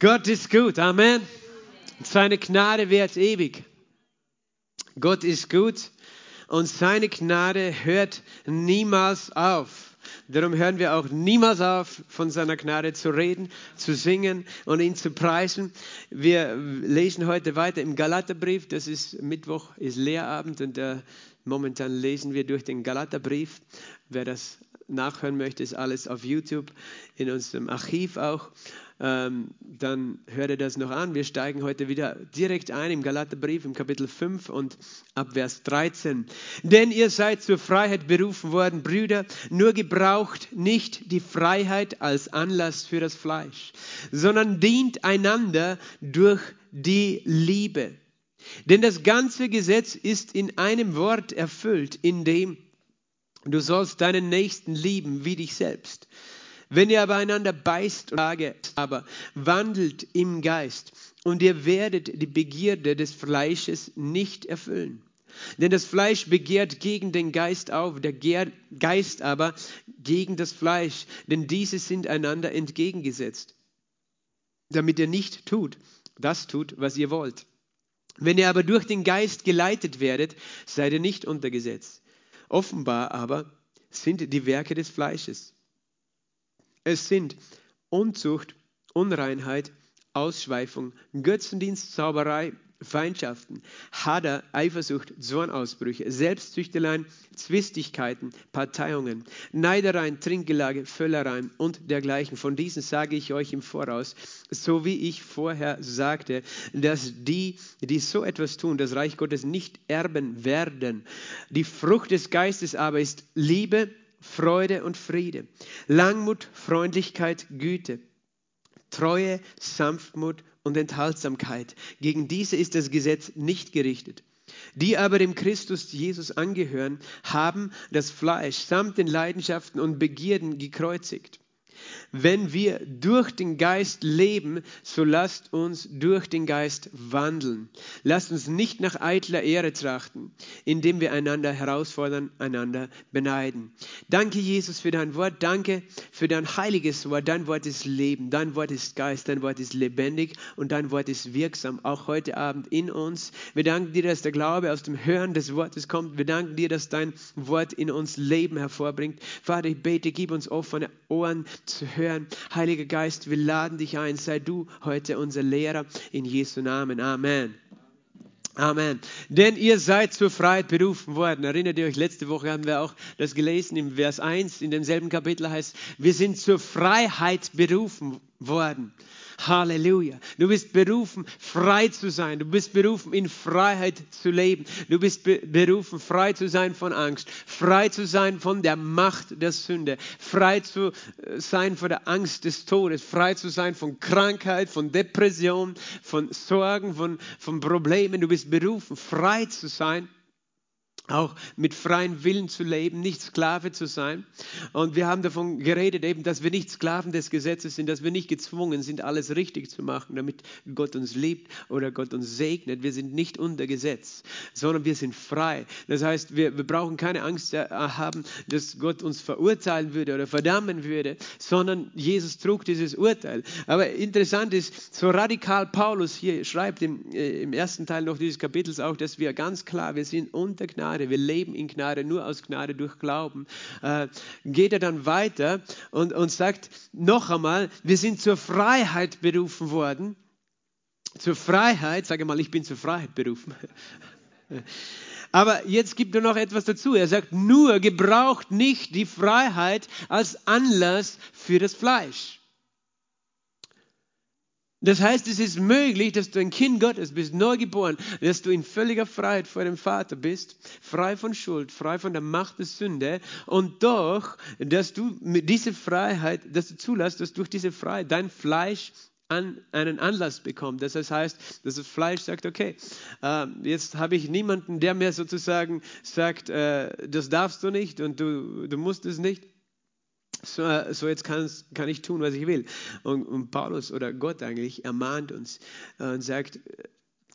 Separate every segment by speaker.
Speaker 1: Gott ist gut, Amen. Seine Gnade währt ewig. Gott ist gut und seine Gnade hört niemals auf. Darum hören wir auch niemals auf, von seiner Gnade zu reden, zu singen und ihn zu preisen. Wir lesen heute weiter im Galaterbrief. Das ist Mittwoch, ist Lehrabend und äh, momentan lesen wir durch den Galaterbrief. Wer das nachhören möchte, ist alles auf YouTube, in unserem Archiv auch. Ähm, dann hört ihr das noch an. Wir steigen heute wieder direkt ein im Galaterbrief im Kapitel 5 und ab Vers 13. Denn ihr seid zur Freiheit berufen worden, Brüder, nur gebraucht nicht die Freiheit als Anlass für das Fleisch, sondern dient einander durch die Liebe. Denn das ganze Gesetz ist in einem Wort erfüllt, in dem Du sollst deinen Nächsten lieben wie dich selbst. Wenn ihr aber einander beißt sage, aber wandelt im Geist und ihr werdet die Begierde des Fleisches nicht erfüllen. Denn das Fleisch begehrt gegen den Geist auf, der Geist aber gegen das Fleisch, denn diese sind einander entgegengesetzt, damit ihr nicht tut, das tut, was ihr wollt. Wenn ihr aber durch den Geist geleitet werdet, seid ihr nicht unter Gesetz. Offenbar aber sind die Werke des Fleisches. Es sind Unzucht, Unreinheit, Ausschweifung, Götzendienst, Zauberei, Feindschaften, Hader, Eifersucht, Zornausbrüche, Selbstzüchteleien, Zwistigkeiten, Parteiungen, Neidereien, Trinkgelage, Völlereien und dergleichen. Von diesen sage ich euch im Voraus, so wie ich vorher sagte, dass die, die so etwas tun, das Reich Gottes nicht erben werden. Die Frucht des Geistes aber ist Liebe, Freude und Friede, Langmut, Freundlichkeit, Güte, Treue, Sanftmut und Enthaltsamkeit. Gegen diese ist das Gesetz nicht gerichtet. Die aber dem Christus Jesus angehören, haben das Fleisch samt den Leidenschaften und Begierden gekreuzigt. Wenn wir durch den Geist leben, so lasst uns durch den Geist wandeln. Lasst uns nicht nach eitler Ehre trachten, indem wir einander herausfordern, einander beneiden. Danke, Jesus, für dein Wort. Danke für dein heiliges Wort. Dein Wort ist Leben. Dein Wort ist Geist. Dein Wort ist lebendig und dein Wort ist wirksam, auch heute Abend in uns. Wir danken dir, dass der Glaube aus dem Hören des Wortes kommt. Wir danken dir, dass dein Wort in uns Leben hervorbringt. Vater, ich bete, gib uns offene Ohren zu hören. Heiliger Geist, wir laden dich ein. Sei du heute unser Lehrer in Jesu Namen. Amen. Amen. Denn ihr seid zur Freiheit berufen worden. Erinnert ihr euch, letzte Woche haben wir auch das gelesen im Vers 1, in demselben Kapitel heißt, wir sind zur Freiheit berufen worden. Halleluja. Du bist berufen, frei zu sein. Du bist berufen, in Freiheit zu leben. Du bist be berufen, frei zu sein von Angst, frei zu sein von der Macht der Sünde, frei zu äh, sein von der Angst des Todes, frei zu sein von Krankheit, von Depression, von Sorgen, von, von Problemen. Du bist berufen, frei zu sein auch mit freiem Willen zu leben, nicht Sklave zu sein. Und wir haben davon geredet, eben, dass wir nicht Sklaven des Gesetzes sind, dass wir nicht gezwungen sind, alles richtig zu machen, damit Gott uns liebt oder Gott uns segnet. Wir sind nicht unter Gesetz, sondern wir sind frei. Das heißt, wir, wir brauchen keine Angst haben, dass Gott uns verurteilen würde oder verdammen würde, sondern Jesus trug dieses Urteil. Aber interessant ist, so radikal Paulus hier schreibt im, äh, im ersten Teil noch dieses Kapitels auch, dass wir ganz klar, wir sind unter Gnade Gnade, wir leben in Gnade, nur aus Gnade durch Glauben, äh, geht er dann weiter und, und sagt noch einmal, wir sind zur Freiheit berufen worden. Zur Freiheit, sage mal, ich bin zur Freiheit berufen. Aber jetzt gibt er noch etwas dazu. Er sagt, nur gebraucht nicht die Freiheit als Anlass für das Fleisch. Das heißt, es ist möglich, dass du ein Kind Gottes bist, neugeboren, dass du in völliger Freiheit vor dem Vater bist, frei von Schuld, frei von der Macht der Sünde und doch, dass du mit dieser Freiheit, dass du zulässt, dass durch diese Freiheit dein Fleisch an, einen Anlass bekommt. Das heißt, dass das Fleisch sagt, okay, äh, jetzt habe ich niemanden, der mir sozusagen sagt, äh, das darfst du nicht und du, du musst es nicht so, so jetzt kann ich tun, was ich will. Und, und, Paulus oder Gott eigentlich ermahnt uns und sagt,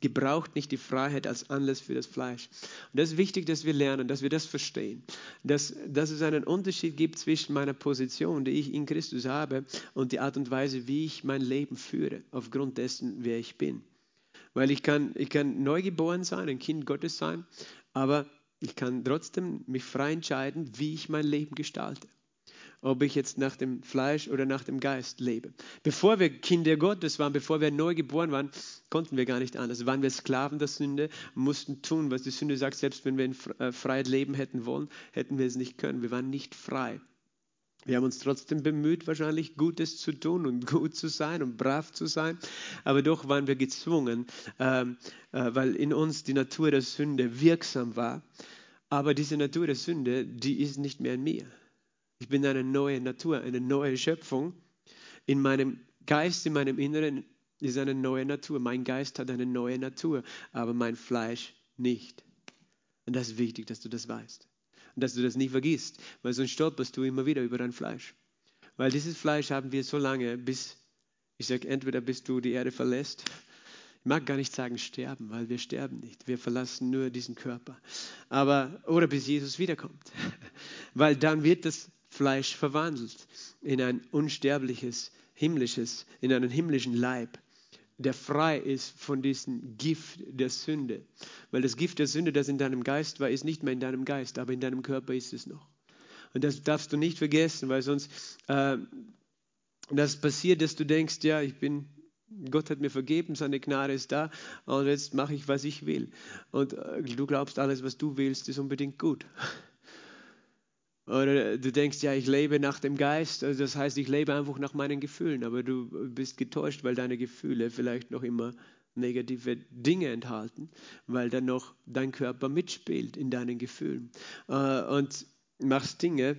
Speaker 1: gebraucht nicht die Freiheit als Anlass für das Fleisch. Und das ist wichtig, dass wir lernen, dass wir das verstehen, dass, dass es einen Unterschied gibt zwischen meiner Position, die ich in Christus habe, und die Art und Weise, wie ich mein Leben führe, aufgrund dessen, wer ich bin. Weil ich kann, ich kann neugeboren sein, ein Kind Gottes sein, aber ich kann trotzdem mich frei entscheiden, wie ich mein Leben gestalte ob ich jetzt nach dem Fleisch oder nach dem Geist lebe. Bevor wir Kinder Gottes waren, bevor wir neu geboren waren, konnten wir gar nicht anders. Waren wir Sklaven der Sünde, mussten tun, was die Sünde sagt. Selbst wenn wir in äh, Freiheit leben hätten wollen, hätten wir es nicht können. Wir waren nicht frei. Wir haben uns trotzdem bemüht, wahrscheinlich Gutes zu tun und gut zu sein und brav zu sein, aber doch waren wir gezwungen, ähm, äh, weil in uns die Natur der Sünde wirksam war. Aber diese Natur der Sünde, die ist nicht mehr in mir. Ich bin eine neue Natur, eine neue Schöpfung. In meinem Geist, in meinem Inneren ist eine neue Natur. Mein Geist hat eine neue Natur, aber mein Fleisch nicht. Und das ist wichtig, dass du das weißt. Und dass du das nie vergisst, weil sonst stolperst du immer wieder über dein Fleisch. Weil dieses Fleisch haben wir so lange, bis, ich sage, entweder bis du die Erde verlässt ich mag gar nicht sagen sterben, weil wir sterben nicht. Wir verlassen nur diesen Körper. Aber, oder bis Jesus wiederkommt. Weil dann wird das Fleisch verwandelt in ein unsterbliches, himmlisches, in einen himmlischen Leib, der frei ist von diesem Gift der Sünde. Weil das Gift der Sünde, das in deinem Geist war, ist nicht mehr in deinem Geist, aber in deinem Körper ist es noch. Und das darfst du nicht vergessen, weil sonst äh, das passiert, dass du denkst, ja, ich bin Gott hat mir vergeben, seine Gnade ist da und jetzt mache ich, was ich will. Und äh, du glaubst, alles, was du willst, ist unbedingt gut. Oder du denkst, ja, ich lebe nach dem Geist, also das heißt, ich lebe einfach nach meinen Gefühlen, aber du bist getäuscht, weil deine Gefühle vielleicht noch immer negative Dinge enthalten, weil dann noch dein Körper mitspielt in deinen Gefühlen. Äh, und machst Dinge,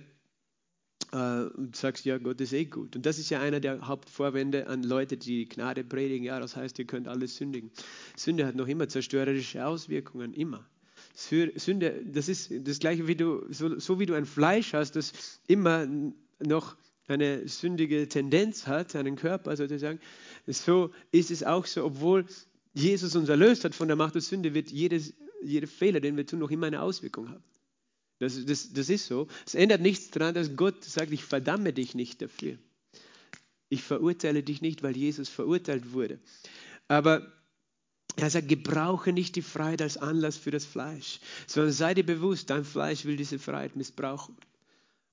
Speaker 1: äh, und sagst, ja, Gott ist eh gut. Und das ist ja einer der Hauptvorwände an Leute, die Gnade predigen. Ja, das heißt, ihr könnt alles sündigen. Sünde hat noch immer zerstörerische Auswirkungen, immer. Sünde, das ist das gleiche, wie du, so, so wie du ein Fleisch hast, das immer noch eine sündige Tendenz hat, einen Körper sozusagen, so ist es auch so, obwohl Jesus uns erlöst hat von der Macht der Sünde, wird jedes, jeder Fehler, den wir tun, noch immer eine Auswirkung haben. Das, das, das ist so. Es ändert nichts daran, dass Gott sagt, ich verdamme dich nicht dafür. Ich verurteile dich nicht, weil Jesus verurteilt wurde. Aber er sagt, gebrauche nicht die Freiheit als Anlass für das Fleisch, sondern sei dir bewusst, dein Fleisch will diese Freiheit missbrauchen.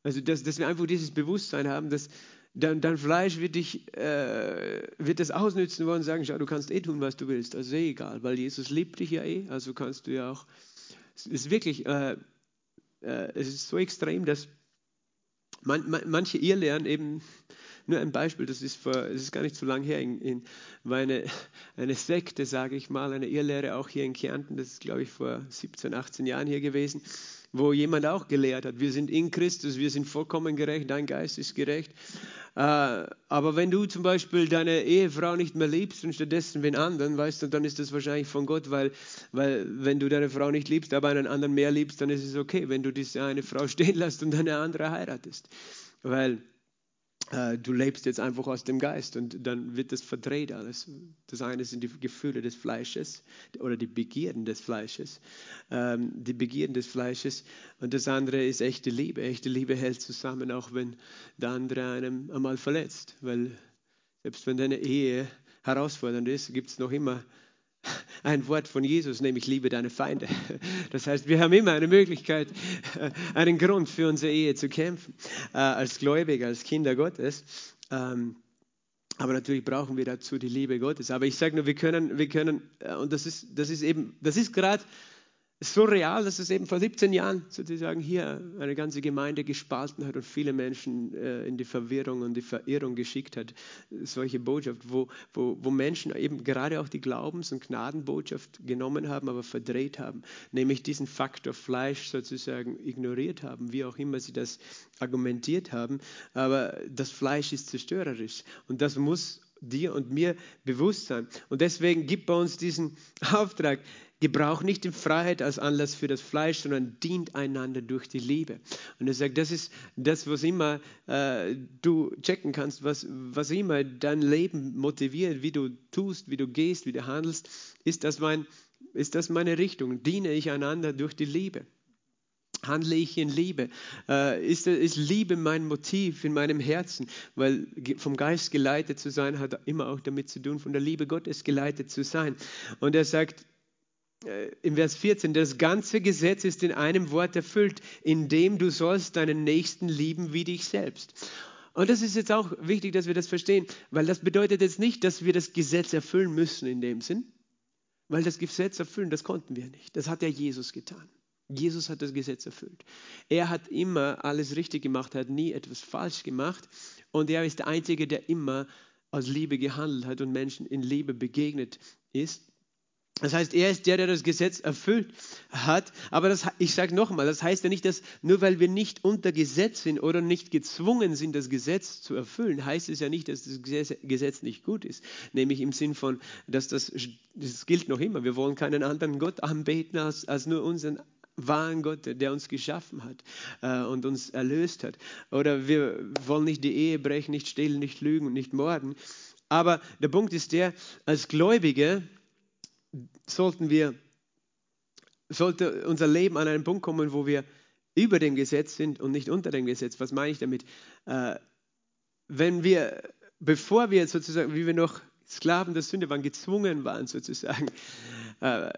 Speaker 1: Also, dass, dass wir einfach dieses Bewusstsein haben, dass dein, dein Fleisch wird, dich, äh, wird das ausnützen wollen und sagen, schau, du kannst eh tun, was du willst. Also eh egal, weil Jesus liebt dich ja eh, also kannst du ja auch. Es ist wirklich, äh, äh, es ist so extrem, dass man, man, manche Irrlehren eben, nur ein Beispiel, das ist, vor, das ist gar nicht so lange her, in, in, war eine, eine Sekte, sage ich mal, eine Irrlehre auch hier in Kärnten, das ist glaube ich vor 17, 18 Jahren hier gewesen, wo jemand auch gelehrt hat, wir sind in Christus, wir sind vollkommen gerecht, dein Geist ist gerecht. Äh, aber wenn du zum Beispiel deine Ehefrau nicht mehr liebst und stattdessen wen anderen, weißt du, dann ist das wahrscheinlich von Gott, weil, weil wenn du deine Frau nicht liebst, aber einen anderen mehr liebst, dann ist es okay, wenn du diese eine Frau stehen lässt und eine andere heiratest. Weil äh, du lebst jetzt einfach aus dem Geist und dann wird das verdreht alles. Das eine sind die Gefühle des Fleisches oder die Begierden des Fleisches, ähm, die Begierden des Fleisches und das andere ist echte Liebe. Echte Liebe hält zusammen, auch wenn der andere einem einmal verletzt, weil selbst wenn deine Ehe herausfordernd ist, gibt es noch immer ein Wort von Jesus, nämlich liebe deine Feinde. Das heißt, wir haben immer eine Möglichkeit, einen Grund für unsere Ehe zu kämpfen, äh, als Gläubiger, als Kinder Gottes. Ähm, aber natürlich brauchen wir dazu die Liebe Gottes. Aber ich sage nur, wir können, wir können, äh, und das ist, das ist eben, das ist gerade so real, dass es eben vor 17 Jahren sozusagen hier eine ganze Gemeinde gespalten hat und viele Menschen äh, in die Verwirrung und die Verirrung geschickt hat. Solche Botschaft, wo, wo, wo Menschen eben gerade auch die Glaubens- und Gnadenbotschaft genommen haben, aber verdreht haben, nämlich diesen Faktor Fleisch sozusagen ignoriert haben, wie auch immer sie das argumentiert haben. Aber das Fleisch ist zerstörerisch und das muss dir und mir bewusst sein. Und deswegen gibt bei uns diesen Auftrag, gebraucht nicht die Freiheit als Anlass für das Fleisch, sondern dient einander durch die Liebe. Und er sagt, das ist das, was immer äh, du checken kannst, was, was immer dein Leben motiviert, wie du tust, wie du gehst, wie du handelst, ist das, mein, ist das meine Richtung. Diene ich einander durch die Liebe. Handle ich in Liebe? Äh, ist, ist Liebe mein Motiv in meinem Herzen? Weil vom Geist geleitet zu sein, hat immer auch damit zu tun, von der Liebe Gottes geleitet zu sein. Und er sagt, im Vers 14, das ganze Gesetz ist in einem Wort erfüllt, in dem du sollst deinen Nächsten lieben wie dich selbst. Und das ist jetzt auch wichtig, dass wir das verstehen, weil das bedeutet jetzt nicht, dass wir das Gesetz erfüllen müssen in dem Sinn, weil das Gesetz erfüllen, das konnten wir nicht. Das hat ja Jesus getan. Jesus hat das Gesetz erfüllt. Er hat immer alles richtig gemacht, hat nie etwas falsch gemacht und er ist der Einzige, der immer aus Liebe gehandelt hat und Menschen in Liebe begegnet ist. Das heißt, er ist der, der das Gesetz erfüllt hat. Aber das, ich sage nochmal, das heißt ja nicht, dass nur weil wir nicht unter Gesetz sind oder nicht gezwungen sind, das Gesetz zu erfüllen, heißt es ja nicht, dass das Gesetz nicht gut ist. Nämlich im Sinn von, dass das, das gilt noch immer. Wir wollen keinen anderen Gott anbeten als, als nur unseren wahren Gott, der uns geschaffen hat äh, und uns erlöst hat. Oder wir wollen nicht die Ehe brechen, nicht stehlen, nicht lügen und nicht morden. Aber der Punkt ist der, als Gläubige sollten wir, sollte unser Leben an einen Punkt kommen, wo wir über dem Gesetz sind und nicht unter dem Gesetz. Was meine ich damit? Äh, wenn wir, bevor wir sozusagen, wie wir noch Sklaven der Sünde waren, gezwungen waren sozusagen, äh,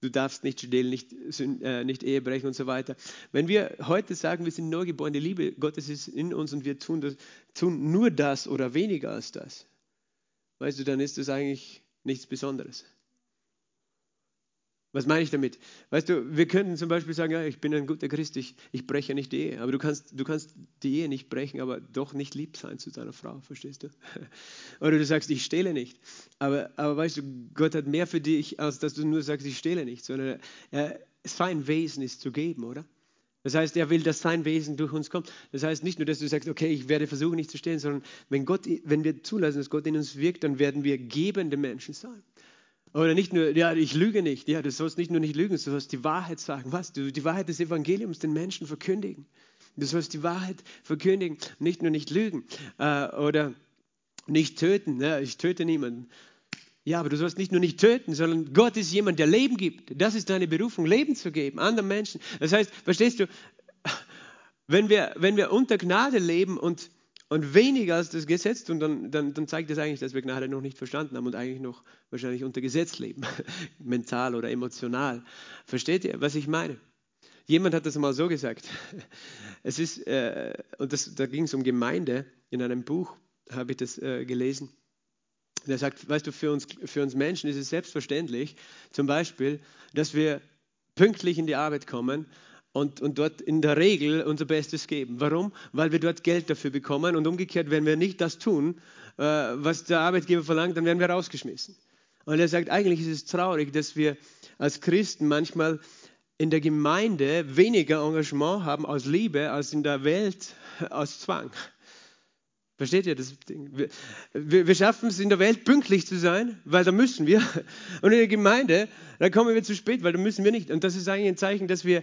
Speaker 1: du darfst nicht stehlen, nicht, äh, nicht Ehe brechen und so weiter. Wenn wir heute sagen, wir sind neugeboren, die Liebe Gottes ist in uns und wir tun, das, tun nur das oder weniger als das, weißt du, dann ist das eigentlich nichts Besonderes. Was meine ich damit? Weißt du, wir könnten zum Beispiel sagen, ja, ich bin ein guter Christ, ich, ich breche nicht die Ehe. Aber du kannst, du kannst die Ehe nicht brechen, aber doch nicht lieb sein zu deiner Frau, verstehst du? Oder du sagst, ich stehle nicht. Aber, aber weißt du, Gott hat mehr für dich, als dass du nur sagst, ich stehle nicht, sondern er, sein Wesen ist zu geben, oder? Das heißt, er will, dass sein Wesen durch uns kommt. Das heißt nicht nur, dass du sagst, okay, ich werde versuchen, nicht zu stehlen, sondern wenn, Gott, wenn wir zulassen, dass Gott in uns wirkt, dann werden wir gebende Menschen sein. Oder nicht nur, ja, ich lüge nicht. Ja, du sollst nicht nur nicht lügen, du sollst die Wahrheit sagen. Was? Du die Wahrheit des Evangeliums den Menschen verkündigen. Du sollst die Wahrheit verkündigen, nicht nur nicht lügen. Äh, oder nicht töten. Ja, ich töte niemanden. Ja, aber du sollst nicht nur nicht töten, sondern Gott ist jemand, der Leben gibt. Das ist deine Berufung, Leben zu geben, anderen Menschen. Das heißt, verstehst du, wenn wir, wenn wir unter Gnade leben und und weniger als das Gesetz tun, dann, dann, dann zeigt das eigentlich, dass wir Gnade noch nicht verstanden haben und eigentlich noch wahrscheinlich unter Gesetz leben, mental oder emotional. Versteht ihr, was ich meine? Jemand hat das mal so gesagt. Es ist, äh, und das, da ging es um Gemeinde, in einem Buch habe ich das äh, gelesen. Der sagt, weißt du, für uns, für uns Menschen ist es selbstverständlich, zum Beispiel, dass wir pünktlich in die Arbeit kommen und, und dort in der Regel unser Bestes geben. Warum? Weil wir dort Geld dafür bekommen und umgekehrt, wenn wir nicht das tun, äh, was der Arbeitgeber verlangt, dann werden wir rausgeschmissen. Und er sagt, eigentlich ist es traurig, dass wir als Christen manchmal in der Gemeinde weniger Engagement haben aus Liebe als in der Welt aus Zwang. Versteht ihr das Ding? Wir, wir, wir, schaffen es in der Welt pünktlich zu sein, weil da müssen wir. Und in der Gemeinde, da kommen wir zu spät, weil da müssen wir nicht. Und das ist eigentlich ein Zeichen, dass wir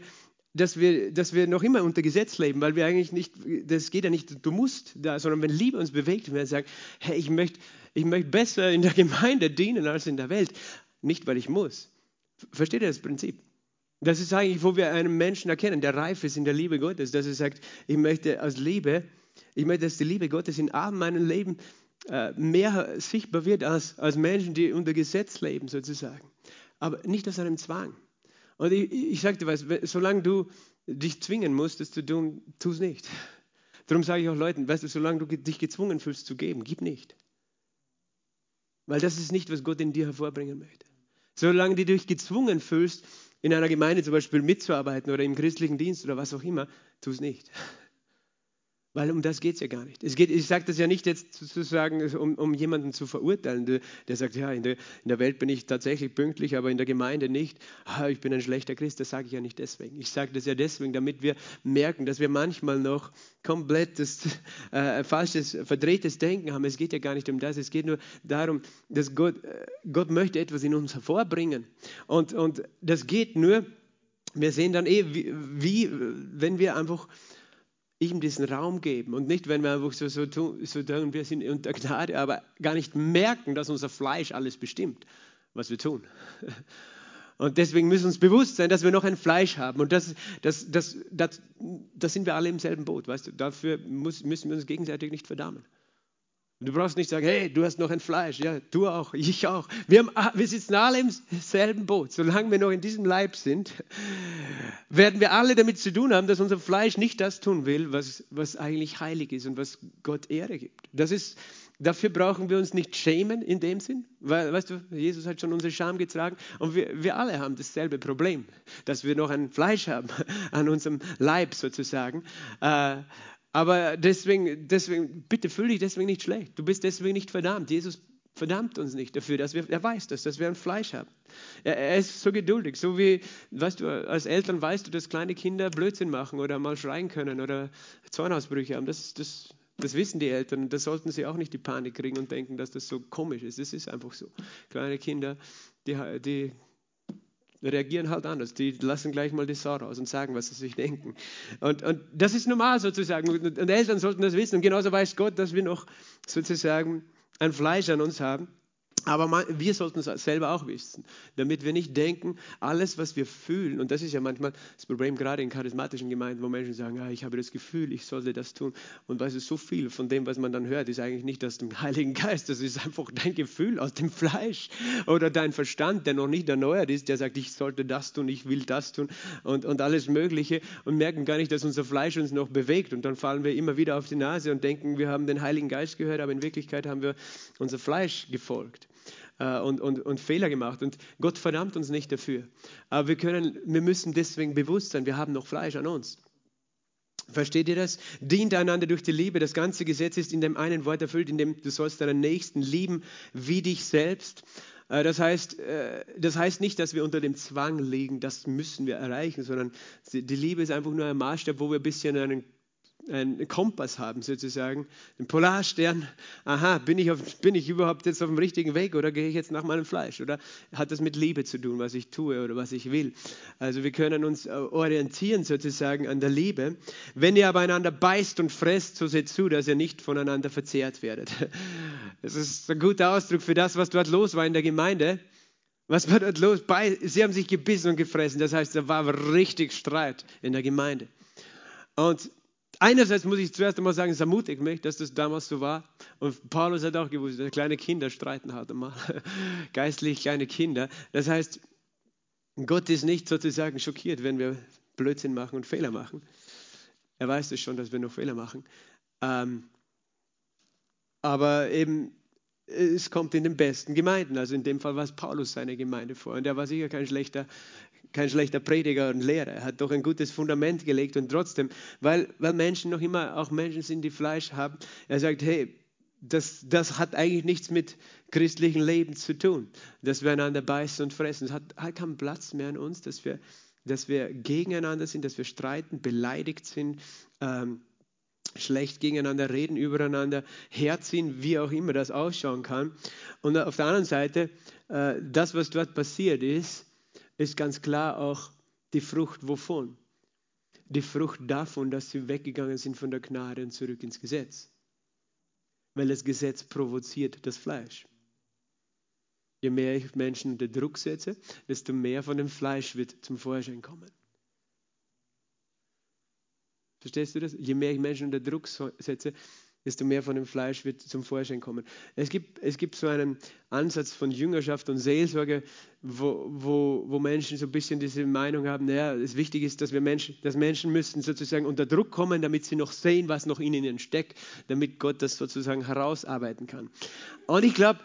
Speaker 1: dass wir, dass wir noch immer unter Gesetz leben, weil wir eigentlich nicht, das geht ja nicht, du musst da, sondern wenn Liebe uns bewegt, wenn wir sagen, hey, ich möchte, ich möchte besser in der Gemeinde dienen als in der Welt, nicht weil ich muss. Versteht ihr das Prinzip? Das ist eigentlich, wo wir einen Menschen erkennen, der reif ist in der Liebe Gottes, dass er sagt, ich möchte aus Liebe, ich möchte, dass die Liebe Gottes in allem meinem Leben äh, mehr sichtbar wird als, als Menschen, die unter Gesetz leben, sozusagen. Aber nicht aus einem Zwang. Und ich, ich sage dir was, solange du dich zwingen musst, das zu tun, tu es nicht. Darum sage ich auch Leuten, weißt du, solange du dich gezwungen fühlst zu geben, gib nicht. Weil das ist nicht, was Gott in dir hervorbringen möchte. Solange du dich gezwungen fühlst, in einer Gemeinde zum Beispiel mitzuarbeiten oder im christlichen Dienst oder was auch immer, tu es nicht. Weil um das geht es ja gar nicht. Es geht, ich sage das ja nicht jetzt sozusagen, um, um jemanden zu verurteilen, der, der sagt, ja, in der, in der, Welt bin ich tatsächlich pünktlich, aber in der Gemeinde nicht. Ah, ich bin ein schlechter Christ, das sage ich ja nicht deswegen. Ich sage das ja deswegen, damit wir merken, dass wir manchmal noch komplettes, äh, falsches, verdrehtes Denken haben. Es geht ja gar nicht um das, es geht nur darum, dass Gott, äh, Gott möchte etwas in uns hervorbringen. Und, und das geht nur, wir sehen dann eh, wie, wie wenn wir einfach ihm diesen Raum geben und nicht, wenn wir einfach so, so, tun, so tun, wir sind unter Gnade, aber gar nicht merken, dass unser Fleisch alles bestimmt, was wir tun. Und deswegen müssen wir uns bewusst sein, dass wir noch ein Fleisch haben. Und das, das, das, das, das sind wir alle im selben Boot. Weißt du? Dafür muss, müssen wir uns gegenseitig nicht verdammen. Du brauchst nicht sagen, hey, du hast noch ein Fleisch. Ja, du auch, ich auch. Wir, haben, ah, wir sitzen alle im selben Boot. Solange wir noch in diesem Leib sind, werden wir alle damit zu tun haben, dass unser Fleisch nicht das tun will, was, was eigentlich heilig ist und was Gott Ehre gibt. Das ist, dafür brauchen wir uns nicht schämen in dem Sinn, weil, weißt du, Jesus hat schon unsere Scham getragen und wir, wir alle haben dasselbe Problem, dass wir noch ein Fleisch haben an unserem Leib sozusagen. Aber deswegen, deswegen, bitte fühl dich deswegen nicht schlecht. Du bist deswegen nicht verdammt. Jesus verdammt uns nicht dafür, dass wir, er weiß das, dass wir ein Fleisch haben. Er, er, ist so geduldig, so wie, weißt du, als Eltern weißt du, dass kleine Kinder Blödsinn machen oder mal schreien können oder Zornausbrüche haben. Das, das, das wissen die Eltern da sollten sie auch nicht die Panik kriegen und denken, dass das so komisch ist. Das ist einfach so. Kleine Kinder, die, die reagieren halt anders. Die lassen gleich mal die Sau raus und sagen, was sie sich denken. Und, und das ist normal sozusagen. Und, Eltern sollten das wissen. Und genauso weiß Gott, dass wir noch sozusagen ein Fleisch an uns haben. Aber wir sollten es selber auch wissen, damit wir nicht denken, alles, was wir fühlen, und das ist ja manchmal das Problem, gerade in charismatischen Gemeinden, wo Menschen sagen, ah, ich habe das Gefühl, ich sollte das tun. Und weißt du, so viel von dem, was man dann hört, ist eigentlich nicht aus dem Heiligen Geist, das ist einfach dein Gefühl aus dem Fleisch oder dein Verstand, der noch nicht erneuert ist, der sagt, ich sollte das tun, ich will das tun und, und alles Mögliche und merken gar nicht, dass unser Fleisch uns noch bewegt. Und dann fallen wir immer wieder auf die Nase und denken, wir haben den Heiligen Geist gehört, aber in Wirklichkeit haben wir unser Fleisch gefolgt und, und, und Fehler gemacht. Und Gott verdammt uns nicht dafür. Aber wir, können, wir müssen deswegen bewusst sein, wir haben noch Fleisch an uns. Versteht ihr das? Dient einander durch die Liebe. Das ganze Gesetz ist in dem einen Wort erfüllt, in dem du sollst deinen Nächsten lieben wie dich selbst. Äh, das heißt, äh, das heißt nicht, dass wir unter dem Zwang liegen, das müssen wir erreichen, sondern die Liebe ist einfach nur ein Maßstab, wo wir ein bisschen einen einen Kompass haben sozusagen, den Polarstern. Aha, bin ich, auf, bin ich überhaupt jetzt auf dem richtigen Weg oder gehe ich jetzt nach meinem Fleisch? Oder hat das mit Liebe zu tun, was ich tue oder was ich will? Also wir können uns äh, orientieren sozusagen an der Liebe. Wenn ihr aber einander beißt und fresst, so seht zu, dass ihr nicht voneinander verzehrt werdet. Das ist ein guter Ausdruck für das, was dort los war in der Gemeinde. Was war dort los? Sie haben sich gebissen und gefressen. Das heißt, da war richtig Streit in der Gemeinde. Und Einerseits muss ich zuerst einmal sagen, es ermutigt mich, dass das damals so war. Und Paulus hat auch gewusst, dass kleine Kinder streiten halt einmal. Geistlich kleine Kinder. Das heißt, Gott ist nicht sozusagen schockiert, wenn wir Blödsinn machen und Fehler machen. Er weiß es schon, dass wir noch Fehler machen. Ähm, aber eben, es kommt in den besten Gemeinden. Also in dem Fall war es Paulus seine Gemeinde vor. Und er war sicher kein schlechter kein schlechter Prediger und Lehrer. Er hat doch ein gutes Fundament gelegt und trotzdem, weil, weil Menschen noch immer auch Menschen sind, die Fleisch haben, er sagt, hey, das, das hat eigentlich nichts mit christlichem Leben zu tun, dass wir einander beißen und fressen. Es hat, hat keinen Platz mehr in uns, dass wir, dass wir gegeneinander sind, dass wir streiten, beleidigt sind, ähm, schlecht gegeneinander reden, übereinander herziehen, wie auch immer das ausschauen kann. Und auf der anderen Seite, äh, das, was dort passiert ist, ist ganz klar auch die Frucht wovon? Die Frucht davon, dass sie weggegangen sind von der Gnade und zurück ins Gesetz. Weil das Gesetz provoziert das Fleisch. Je mehr ich Menschen unter Druck setze, desto mehr von dem Fleisch wird zum Vorschein kommen. Verstehst du das? Je mehr ich Menschen unter Druck setze, desto mehr von dem Fleisch wird zum Vorschein kommen. Es gibt, es gibt so einen Ansatz von Jüngerschaft und Seelsorge, wo, wo, wo Menschen so ein bisschen diese Meinung haben, naja, es wichtig ist, dass wir Menschen, dass Menschen müssen sozusagen unter Druck kommen, damit sie noch sehen, was noch in ihnen steckt, damit Gott das sozusagen herausarbeiten kann. Und ich glaube,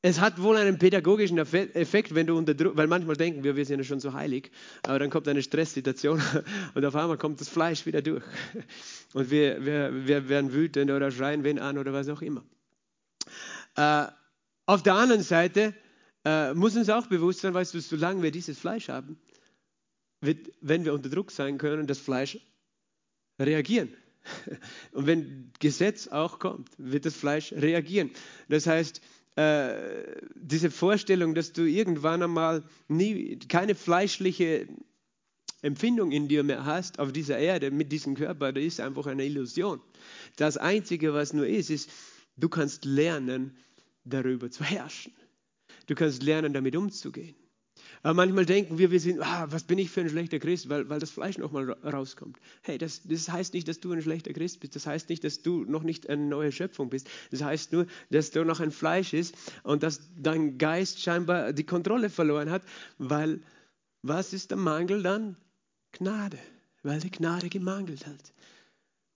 Speaker 1: es hat wohl einen pädagogischen Effekt, wenn du unter Druck, weil manchmal denken wir, wir sind ja schon so heilig, aber dann kommt eine Stresssituation und auf einmal kommt das Fleisch wieder durch. Und wir, wir, wir werden wütend oder schreien wen an oder was auch immer. Äh, auf der anderen Seite äh, muss uns auch bewusst sein, weißt du, solange wir dieses Fleisch haben, wird, wenn wir unter Druck sein können, das Fleisch reagieren. Und wenn Gesetz auch kommt, wird das Fleisch reagieren. Das heißt, äh, diese Vorstellung, dass du irgendwann einmal nie, keine fleischliche Empfindung in dir mehr hast auf dieser Erde mit diesem Körper, das ist einfach eine Illusion. Das Einzige, was nur ist, ist, du kannst lernen, darüber zu herrschen. Du kannst lernen, damit umzugehen. Aber manchmal denken wir, wir sind, ah, was bin ich für ein schlechter Christ, weil, weil das Fleisch nochmal rauskommt. Hey, das, das heißt nicht, dass du ein schlechter Christ bist. Das heißt nicht, dass du noch nicht eine neue Schöpfung bist. Das heißt nur, dass du noch ein Fleisch ist und dass dein Geist scheinbar die Kontrolle verloren hat, weil was ist der Mangel dann? Gnade, weil die Gnade gemangelt hat.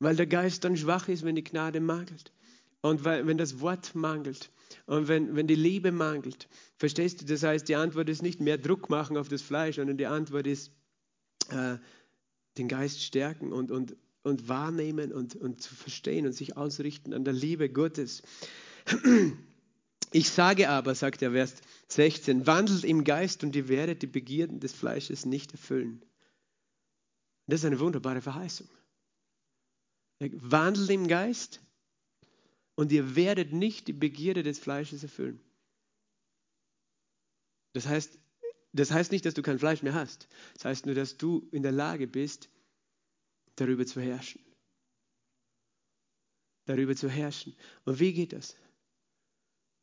Speaker 1: Weil der Geist dann schwach ist, wenn die Gnade mangelt. Und weil, wenn das Wort mangelt. Und wenn, wenn die Liebe mangelt, verstehst du, das heißt, die Antwort ist nicht mehr Druck machen auf das Fleisch, sondern die Antwort ist äh, den Geist stärken und, und, und wahrnehmen und, und zu verstehen und sich ausrichten an der Liebe Gottes. Ich sage aber, sagt der Vers 16, wandelt im Geist und ihr werdet die Begierden des Fleisches nicht erfüllen. Das ist eine wunderbare Verheißung. Wandelt im Geist und ihr werdet nicht die Begierde des Fleisches erfüllen. Das heißt, das heißt nicht, dass du kein Fleisch mehr hast. Das heißt nur, dass du in der Lage bist, darüber zu herrschen. Darüber zu herrschen. Und wie geht das?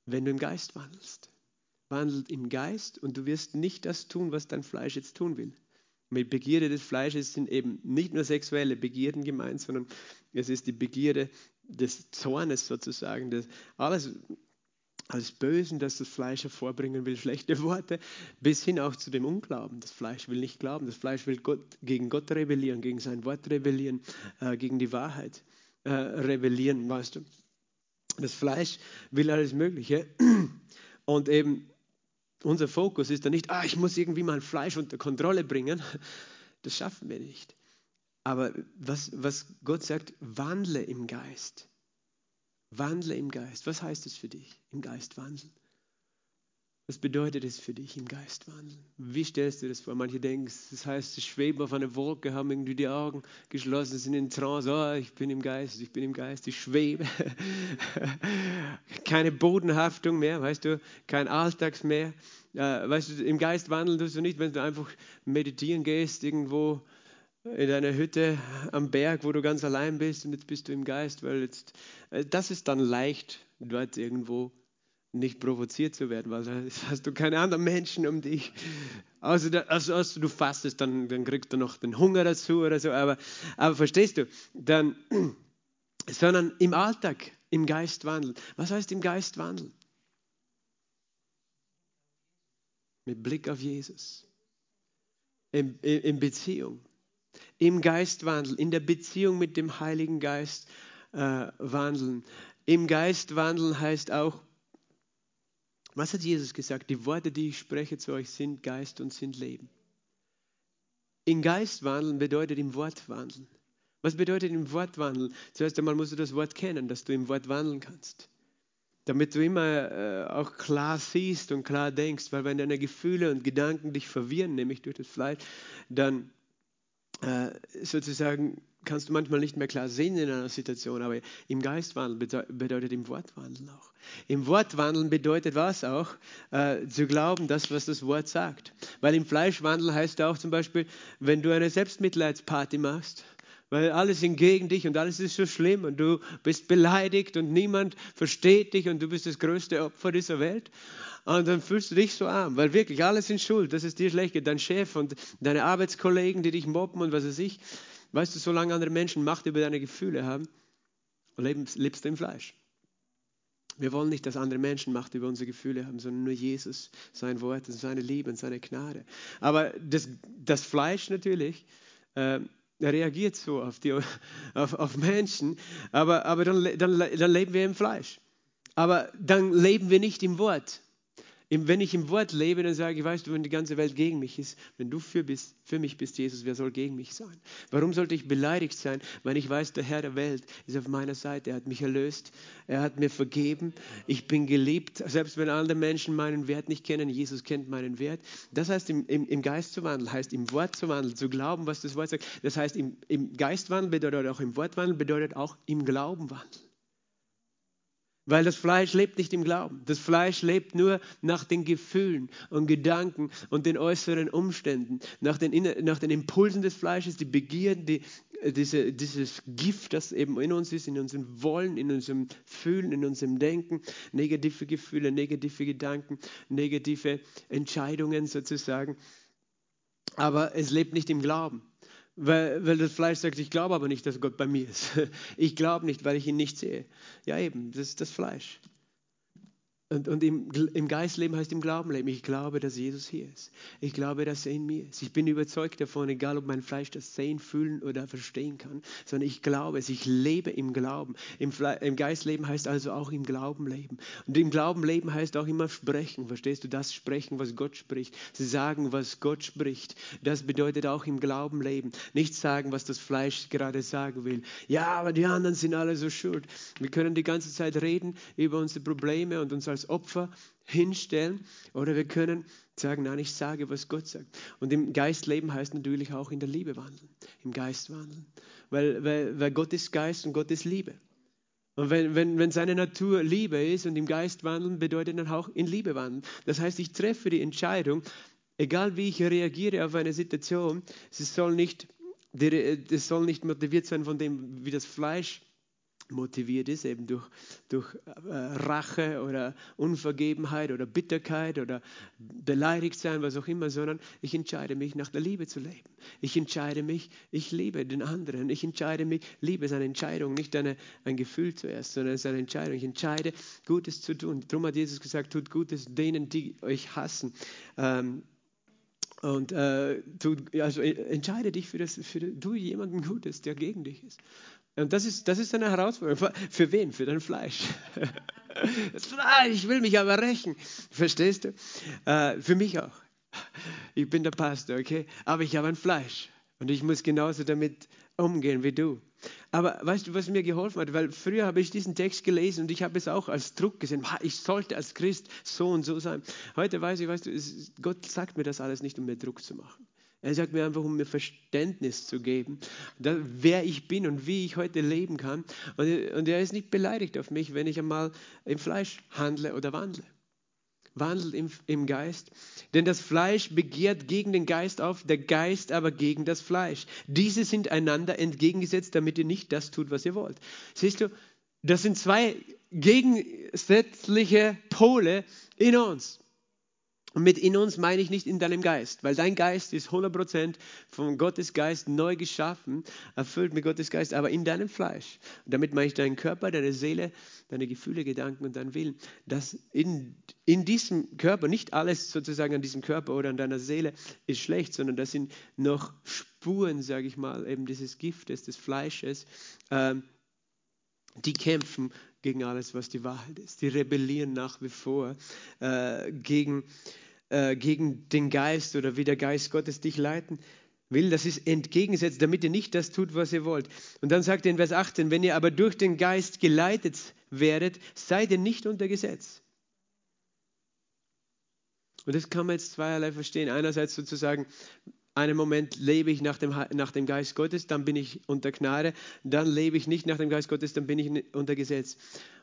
Speaker 1: Wenn du im Geist wandelst. Wandelt im Geist und du wirst nicht das tun, was dein Fleisch jetzt tun will. Mit Begierde des Fleisches sind eben nicht nur sexuelle Begierden gemeint, sondern es ist die Begierde des Zornes sozusagen, das, alles, alles Bösen, das das Fleisch hervorbringen will, schlechte Worte, bis hin auch zu dem Unglauben. Das Fleisch will nicht glauben, das Fleisch will Gott, gegen Gott rebellieren, gegen sein Wort rebellieren, äh, gegen die Wahrheit äh, rebellieren, weißt du. Das Fleisch will alles Mögliche. Und eben unser Fokus ist dann nicht, ah, ich muss irgendwie mein Fleisch unter Kontrolle bringen. Das schaffen wir nicht. Aber was, was Gott sagt, wandle im Geist. Wandle im Geist. Was heißt es für dich, im Geist wandeln? Was bedeutet es für dich, im Geist wandeln? Wie stellst du das vor? Manche denken, das heißt, sie schweben auf einer Wolke, haben irgendwie die Augen geschlossen, sind in Trance. Oh, ich bin im Geist, ich bin im Geist, ich schwebe. Keine Bodenhaftung mehr, weißt du, kein Alltags mehr. Äh, weißt du, im Geist wandeln tust du nicht, wenn du einfach meditieren gehst, irgendwo in deiner Hütte am Berg, wo du ganz allein bist und jetzt bist du im Geist, weil jetzt, äh, das ist dann leicht, dort irgendwo nicht provoziert zu werden, weil da hast du keine anderen Menschen um dich. Also, also, also du fastest, dann, dann kriegst du noch den Hunger dazu oder so, aber, aber verstehst du, dann, sondern im Alltag, im Geist wandeln. Was heißt im Geist wandeln? Mit Blick auf Jesus. In, in Beziehung im Geist wandeln, in der Beziehung mit dem Heiligen Geist äh, wandeln. Im Geist wandeln heißt auch, was hat Jesus gesagt? Die Worte, die ich spreche zu euch, sind Geist und sind Leben. Im Geist wandeln bedeutet im Wort wandeln. Was bedeutet im Wort wandeln? Zuerst einmal musst du das Wort kennen, dass du im Wort wandeln kannst. Damit du immer äh, auch klar siehst und klar denkst, weil wenn deine Gefühle und Gedanken dich verwirren, nämlich durch das Fleisch, dann äh, sozusagen kannst du manchmal nicht mehr klar sehen in einer Situation, aber im Geistwandeln bedeutet im Wortwandeln auch. Im Wortwandeln bedeutet was auch? Äh, zu glauben, das, was das Wort sagt. Weil im Fleischwandeln heißt auch zum Beispiel, wenn du eine Selbstmitleidsparty machst, weil alles sind gegen dich und alles ist so schlimm und du bist beleidigt und niemand versteht dich und du bist das größte Opfer dieser Welt. Und dann fühlst du dich so arm, weil wirklich alles sind schuld, dass es dir schlecht geht. Dein Chef und deine Arbeitskollegen, die dich mobben und was weiß ich. Weißt du, solange andere Menschen Macht über deine Gefühle haben, lebst, lebst du im Fleisch. Wir wollen nicht, dass andere Menschen Macht über unsere Gefühle haben, sondern nur Jesus, sein Wort, seine Liebe und seine Gnade. Aber das, das Fleisch natürlich, äh, reagiert so auf, die, auf, auf Menschen, aber, aber dann, dann, dann leben wir im Fleisch. Aber dann leben wir nicht im Wort. Wenn ich im Wort lebe, dann sage ich, weißt du, wenn die ganze Welt gegen mich ist, wenn du für, bist, für mich bist, Jesus, wer soll gegen mich sein? Warum sollte ich beleidigt sein, wenn ich weiß, der Herr der Welt ist auf meiner Seite, er hat mich erlöst, er hat mir vergeben, ich bin geliebt, selbst wenn andere Menschen meinen Wert nicht kennen, Jesus kennt meinen Wert. Das heißt, im, im, im Geist zu wandeln, heißt im Wort zu wandeln, zu glauben, was das Wort sagt. Das heißt, im, im Geist bedeutet auch im Wort wandeln, bedeutet auch im Glauben wandeln. Weil das Fleisch lebt nicht im Glauben. Das Fleisch lebt nur nach den Gefühlen und Gedanken und den äußeren Umständen, nach den, nach den Impulsen des Fleisches, die Begierden, die, äh, diese, dieses Gift, das eben in uns ist, in unserem Wollen, in unserem Fühlen, in unserem Denken, negative Gefühle, negative Gedanken, negative Entscheidungen sozusagen. Aber es lebt nicht im Glauben. Weil, weil das Fleisch sagt, ich glaube aber nicht, dass Gott bei mir ist. Ich glaube nicht, weil ich ihn nicht sehe. Ja eben, das ist das Fleisch. Und, und im, im Geistleben heißt im Glauben leben. Ich glaube, dass Jesus hier ist. Ich glaube, dass er in mir ist. Ich bin überzeugt davon, egal ob mein Fleisch das sehen, fühlen oder verstehen kann, sondern ich glaube es. Ich lebe im Glauben. Im, Im Geistleben heißt also auch im Glauben leben. Und im Glauben leben heißt auch immer sprechen. Verstehst du? Das sprechen, was Gott spricht. Sagen, was Gott spricht. Das bedeutet auch im Glauben leben. Nicht sagen, was das Fleisch gerade sagen will. Ja, aber die anderen sind alle so schuld. Wir können die ganze Zeit reden über unsere Probleme und uns als als Opfer hinstellen oder wir können sagen, nein, ich sage, was Gott sagt. Und im Geist leben heißt natürlich auch in der Liebe wandeln, im Geist wandeln, weil, weil, weil Gott ist Geist und Gott ist Liebe. Und wenn, wenn, wenn seine Natur Liebe ist und im Geist wandeln, bedeutet dann auch in Liebe wandeln. Das heißt, ich treffe die Entscheidung, egal wie ich reagiere auf eine Situation, es soll nicht, es soll nicht motiviert sein von dem, wie das Fleisch motiviert ist, eben durch, durch äh, Rache oder Unvergebenheit oder Bitterkeit oder beleidigt sein, was auch immer, sondern ich entscheide mich, nach der Liebe zu leben. Ich entscheide mich, ich liebe den anderen. Ich entscheide mich, Liebe ist eine Entscheidung, nicht eine, ein Gefühl zuerst, sondern es ist eine Entscheidung. Ich entscheide, Gutes zu tun. Darum hat Jesus gesagt, tut Gutes denen, die euch hassen. Ähm, und äh, tu, also entscheide dich für das, für, du jemanden Gutes, der gegen dich ist. Und das ist, das ist eine Herausforderung. Für wen? Für dein Fleisch. Das Fleisch, ich will mich aber rächen. Verstehst du? Äh, für mich auch. Ich bin der Pastor, okay? Aber ich habe ein Fleisch. Und ich muss genauso damit umgehen wie du. Aber weißt du, was mir geholfen hat? Weil früher habe ich diesen Text gelesen und ich habe es auch als Druck gesehen. Ich sollte als Christ so und so sein. Heute weiß ich, weißt du, Gott sagt mir das alles nicht, um mir Druck zu machen. Er sagt mir einfach, um mir Verständnis zu geben, wer ich bin und wie ich heute leben kann. Und er ist nicht beleidigt auf mich, wenn ich einmal im Fleisch handle oder wandle. Wandelt im, im Geist. Denn das Fleisch begehrt gegen den Geist auf, der Geist aber gegen das Fleisch. Diese sind einander entgegengesetzt, damit ihr nicht das tut, was ihr wollt. Siehst du, das sind zwei gegensätzliche Pole in uns. Und mit in uns meine ich nicht in deinem Geist, weil dein Geist ist 100% von Gottes Geist neu geschaffen, erfüllt mit Gottes Geist, aber in deinem Fleisch. Und damit meine ich deinen Körper, deine Seele, deine Gefühle, Gedanken und deinen Willen. Dass in, in diesem Körper, nicht alles sozusagen an diesem Körper oder an deiner Seele ist schlecht, sondern das sind noch Spuren, sage ich mal, eben dieses Giftes, des Fleisches, ähm, die kämpfen gegen alles, was die Wahrheit ist. Die rebellieren nach wie vor äh, gegen, äh, gegen den Geist oder wie der Geist Gottes dich leiten will. Das ist entgegensetzt, damit ihr nicht das tut, was ihr wollt. Und dann sagt er in Vers 18, wenn ihr aber durch den Geist geleitet werdet, seid ihr nicht unter Gesetz. Und das kann man jetzt zweierlei verstehen. Einerseits sozusagen, einen Moment lebe ich nach dem, nach dem Geist Gottes, dann bin ich unter Gnade, dann lebe ich nicht nach dem Geist Gottes, dann bin ich unter Gesetz.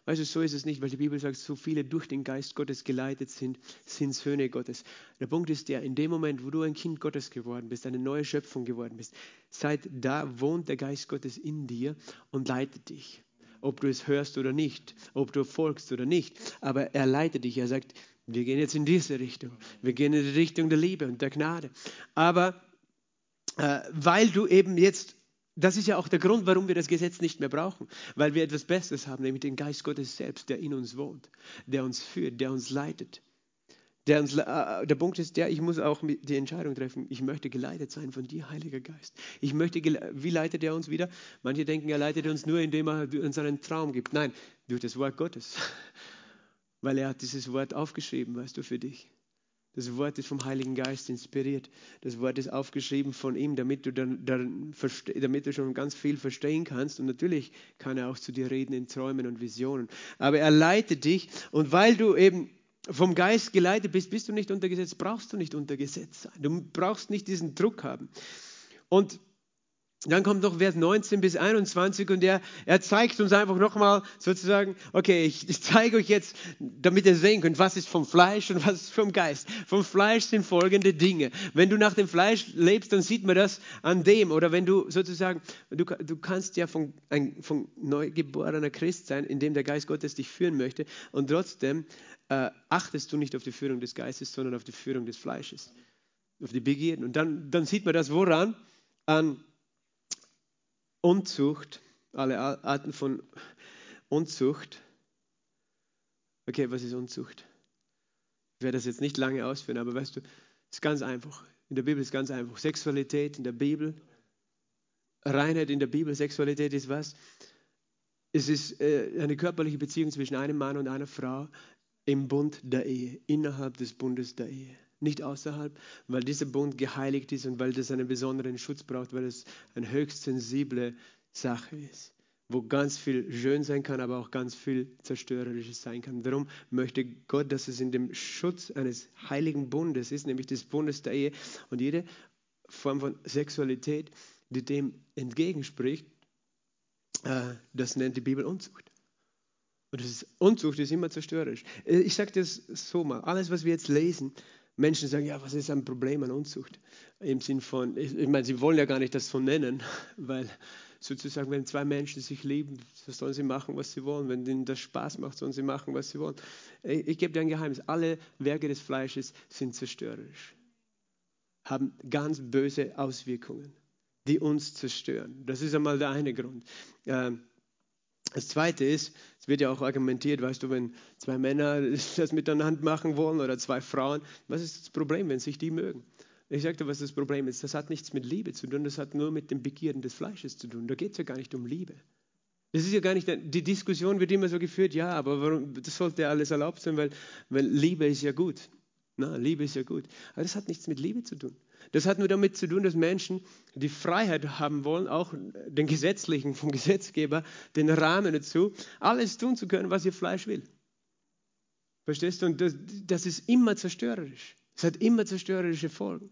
Speaker 1: Weißt du, so ist es nicht, weil die Bibel sagt, so viele durch den Geist Gottes geleitet sind, sind Söhne Gottes. Der Punkt ist der, in dem Moment, wo du ein Kind Gottes geworden bist, eine neue Schöpfung geworden bist, seit da wohnt der Geist Gottes in dir und leitet dich. Ob du es hörst oder nicht, ob du folgst oder nicht, aber er leitet dich. Er sagt, wir gehen jetzt in diese Richtung. Wir gehen in die Richtung der Liebe und der Gnade. Aber äh, weil du eben jetzt, das ist ja auch der Grund, warum wir das Gesetz nicht mehr brauchen, weil wir etwas Besseres haben, nämlich den Geist Gottes selbst, der in uns wohnt, der uns führt, der uns leitet. Der, uns, äh, der Punkt ist der, ich muss auch die Entscheidung treffen, ich möchte geleitet sein von dir, Heiliger Geist. Ich möchte, wie leitet er uns wieder? Manche denken, er leitet uns nur, indem er uns einen Traum gibt. Nein, durch das Wort Gottes. Weil er hat dieses Wort aufgeschrieben, weißt du, für dich. Das Wort ist vom Heiligen Geist inspiriert. Das Wort ist aufgeschrieben von ihm, damit du, dann, dann, damit du schon ganz viel verstehen kannst. Und natürlich kann er auch zu dir reden in Träumen und Visionen. Aber er leitet dich. Und weil du eben vom Geist geleitet bist, bist du nicht unter Gesetz, brauchst du nicht unter Gesetz sein. Du brauchst nicht diesen Druck haben. Und dann kommt noch Vers 19 bis 21 und er, er zeigt uns einfach nochmal sozusagen, okay, ich, ich zeige euch jetzt, damit ihr sehen könnt, was ist vom Fleisch und was ist vom Geist. Vom Fleisch sind folgende Dinge. Wenn du nach dem Fleisch lebst, dann sieht man das an dem. Oder wenn du sozusagen, du, du kannst ja von, ein von neugeborener Christ sein, indem der Geist Gottes dich führen möchte und trotzdem äh, achtest du nicht auf die Führung des Geistes, sondern auf die Führung des Fleisches, auf die Begierden. Und dann, dann sieht man das woran? An Unzucht, alle Arten von Unzucht. Okay, was ist Unzucht? Ich werde das jetzt nicht lange ausführen, aber weißt du, es ist ganz einfach. In der Bibel ist ganz einfach. Sexualität in der Bibel, Reinheit in der Bibel, Sexualität ist was? Es ist äh, eine körperliche Beziehung zwischen einem Mann und einer Frau im Bund der Ehe, innerhalb des Bundes der Ehe nicht außerhalb, weil dieser Bund geheiligt ist und weil das einen besonderen Schutz braucht, weil es eine höchst sensible Sache ist, wo ganz viel schön sein kann, aber auch ganz viel zerstörerisches sein kann. Darum möchte Gott, dass es in dem Schutz eines heiligen Bundes ist, nämlich des Bundes der Ehe und jede Form von Sexualität, die dem entgegenspricht, äh, das nennt die Bibel Unzucht. Und das ist, Unzucht ist immer zerstörerisch. Äh, ich sage das so mal, alles, was wir jetzt lesen, Menschen sagen, ja, was ist ein Problem an Unzucht? Im Sinn von, ich, ich meine, sie wollen ja gar nicht das so nennen, weil sozusagen, wenn zwei Menschen sich lieben, sollen sie machen, was sie wollen. Wenn ihnen das Spaß macht, sollen sie machen, was sie wollen. Ich, ich gebe dir ein Geheimnis. Alle Werke des Fleisches sind zerstörerisch, haben ganz böse Auswirkungen, die uns zerstören. Das ist einmal der eine Grund. Ähm, das Zweite ist, es wird ja auch argumentiert, weißt du, wenn zwei Männer das miteinander machen wollen oder zwei Frauen, was ist das Problem, wenn sich die mögen? Ich sagte, was das Problem ist. Das hat nichts mit Liebe zu tun, das hat nur mit dem Begierden des Fleisches zu tun. Da geht es ja gar nicht um Liebe. Das ist ja gar nicht, die Diskussion wird immer so geführt, ja, aber warum, das sollte ja alles erlaubt sein, weil, weil Liebe ist ja gut. Na, Liebe ist ja gut. Aber das hat nichts mit Liebe zu tun. Das hat nur damit zu tun, dass Menschen die Freiheit haben wollen, auch den gesetzlichen, vom Gesetzgeber, den Rahmen dazu, alles tun zu können, was ihr Fleisch will. Verstehst du? Und das, das ist immer zerstörerisch. Es hat immer zerstörerische Folgen.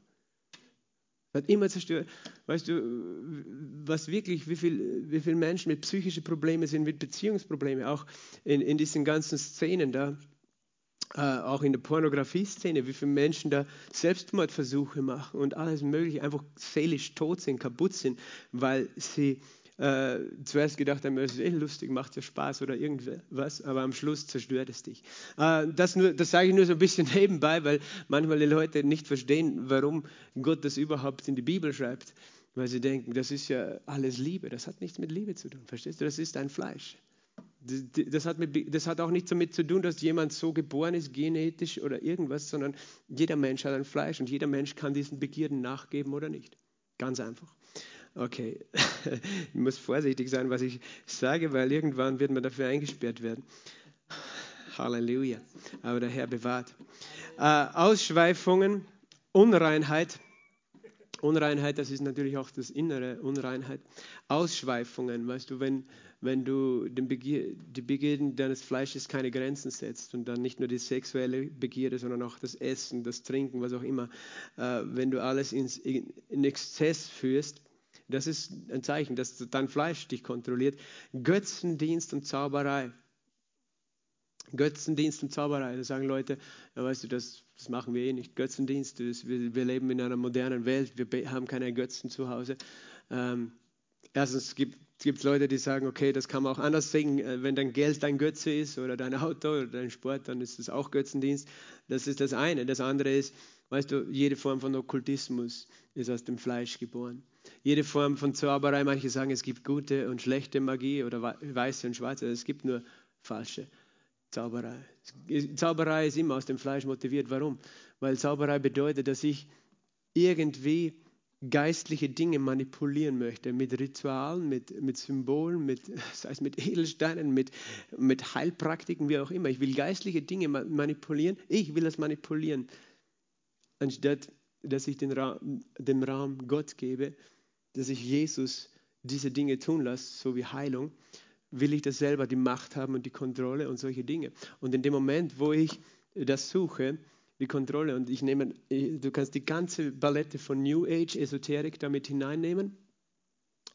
Speaker 1: Es hat immer zerstört. Weißt du, was wirklich, wie viele wie viel Menschen mit psychischen Problemen sind, mit Beziehungsproblemen, auch in, in diesen ganzen Szenen da äh, auch in der Pornografie-Szene, wie viele Menschen da Selbstmordversuche machen und alles Mögliche, einfach seelisch tot sind, kaputt sind, weil sie äh, zuerst gedacht haben, es ist eh lustig, macht ja Spaß oder irgendwas, aber am Schluss zerstört es dich. Äh, das, das sage ich nur so ein bisschen nebenbei, weil manchmal die Leute nicht verstehen, warum Gott das überhaupt in die Bibel schreibt, weil sie denken, das ist ja alles Liebe, das hat nichts mit Liebe zu tun, verstehst du, das ist ein Fleisch. Das hat, mit, das hat auch nichts damit zu tun, dass jemand so geboren ist, genetisch oder irgendwas, sondern jeder Mensch hat ein Fleisch und jeder Mensch kann diesen Begierden nachgeben oder nicht. Ganz einfach. Okay, ich muss vorsichtig sein, was ich sage, weil irgendwann wird man dafür eingesperrt werden. Halleluja. Aber der Herr bewahrt. Äh, Ausschweifungen, Unreinheit. Unreinheit, das ist natürlich auch das innere Unreinheit. Ausschweifungen, weißt du, wenn, wenn du den Begier, die Begierden deines Fleisches keine Grenzen setzt und dann nicht nur die sexuelle Begierde, sondern auch das Essen, das Trinken, was auch immer, äh, wenn du alles ins, in, in Exzess führst, das ist ein Zeichen, dass dein Fleisch dich kontrolliert. Götzendienst und Zauberei. Götzendienst und Zauberei. Da sagen Leute, ja, weißt du, das, das machen wir eh nicht. Götzendienst, das, wir, wir, leben in einer modernen Welt, wir haben keine Götzen zu Hause. Ähm, erstens gibt es Leute, die sagen, okay, das kann man auch anders sehen. Äh, wenn dein Geld dein Götze ist oder dein Auto oder dein Sport, dann ist das auch Götzendienst. Das ist das eine. Das andere ist, weißt du, jede Form von Okkultismus ist aus dem Fleisch geboren. Jede Form von Zauberei, manche sagen, es gibt gute und schlechte Magie oder weiße und schwarze. Es gibt nur falsche Zauberei. Zauberei ist immer aus dem Fleisch motiviert. Warum? Weil Zauberei bedeutet, dass ich irgendwie geistliche Dinge manipulieren möchte, mit Ritualen, mit, mit Symbolen, mit, sei es mit Edelsteinen, mit, mit Heilpraktiken, wie auch immer. Ich will geistliche Dinge manipulieren. Ich will das manipulieren, anstatt dass ich den Raum, dem Raum Gott gebe, dass ich Jesus diese Dinge tun lasse, so wie Heilung, will ich das selber die Macht haben und die Kontrolle und solche Dinge. Und in dem Moment, wo ich das suche, die Kontrolle. Und ich nehme, du kannst die ganze Palette von New Age Esoterik damit hineinnehmen.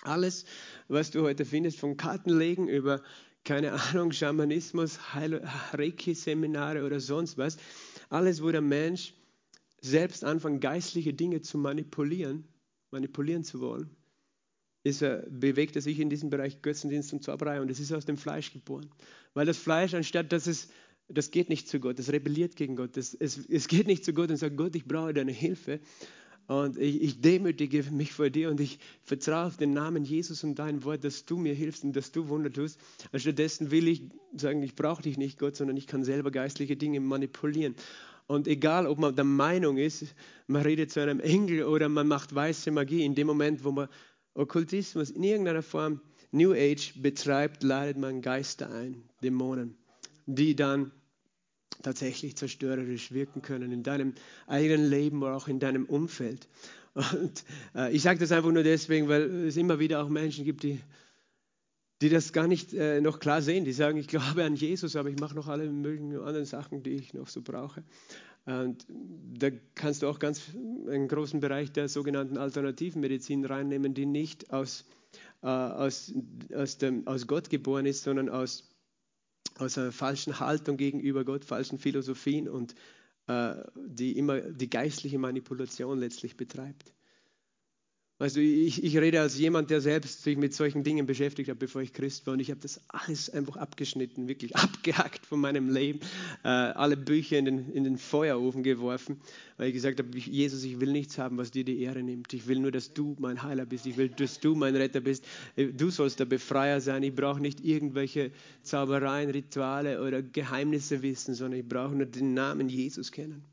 Speaker 1: Alles, was du heute findest, von Kartenlegen über, keine Ahnung, Schamanismus, Reiki-Seminare oder sonst was. Alles, wo der Mensch selbst anfängt, geistliche Dinge zu manipulieren, manipulieren zu wollen, ist bewegt er sich in diesem Bereich Götzendienst und Zauberei und es ist aus dem Fleisch geboren. Weil das Fleisch, anstatt dass es das geht nicht zu Gott, das rebelliert gegen Gott. Das, es, es geht nicht zu Gott und sagt, Gott, ich brauche deine Hilfe. Und ich, ich, demütige mich vor dir und ich vertraue auf den Namen Jesus und dein Wort, dass du mir hilfst und dass du Wunder tust. Und stattdessen will ich sagen, ich brauche dich nicht, Gott, sondern ich kann selber geistliche Dinge manipulieren. Und egal, ob man der Meinung ist, man redet zu einem Engel oder man macht weiße Magie, in dem Moment, wo man Okkultismus in irgendeiner Form New Age betreibt, ladet man Geister ein, Dämonen, die dann tatsächlich zerstörerisch wirken können in deinem eigenen Leben oder auch in deinem Umfeld. Und äh, ich sage das einfach nur deswegen, weil es immer wieder auch Menschen gibt, die, die das gar nicht äh, noch klar sehen. Die sagen, ich glaube an Jesus, aber ich mache noch alle möglichen anderen Sachen, die ich noch so brauche. Und da kannst du auch ganz einen großen Bereich der sogenannten alternativen Medizin reinnehmen, die nicht aus, äh, aus, aus, dem, aus Gott geboren ist, sondern aus aus einer falschen Haltung gegenüber Gott, falschen Philosophien und äh, die immer die geistliche Manipulation letztlich betreibt. Also ich, ich rede als jemand, der selbst sich mit solchen Dingen beschäftigt hat, bevor ich Christ war. Und ich habe das alles einfach abgeschnitten, wirklich abgehackt von meinem Leben. Äh, alle Bücher in den, in den Feuerofen geworfen, weil ich gesagt habe, Jesus, ich will nichts haben, was dir die Ehre nimmt. Ich will nur, dass du mein Heiler bist. Ich will, dass du mein Retter bist. Äh, du sollst der Befreier sein. Ich brauche nicht irgendwelche Zaubereien, Rituale oder Geheimnisse wissen, sondern ich brauche nur den Namen Jesus kennen.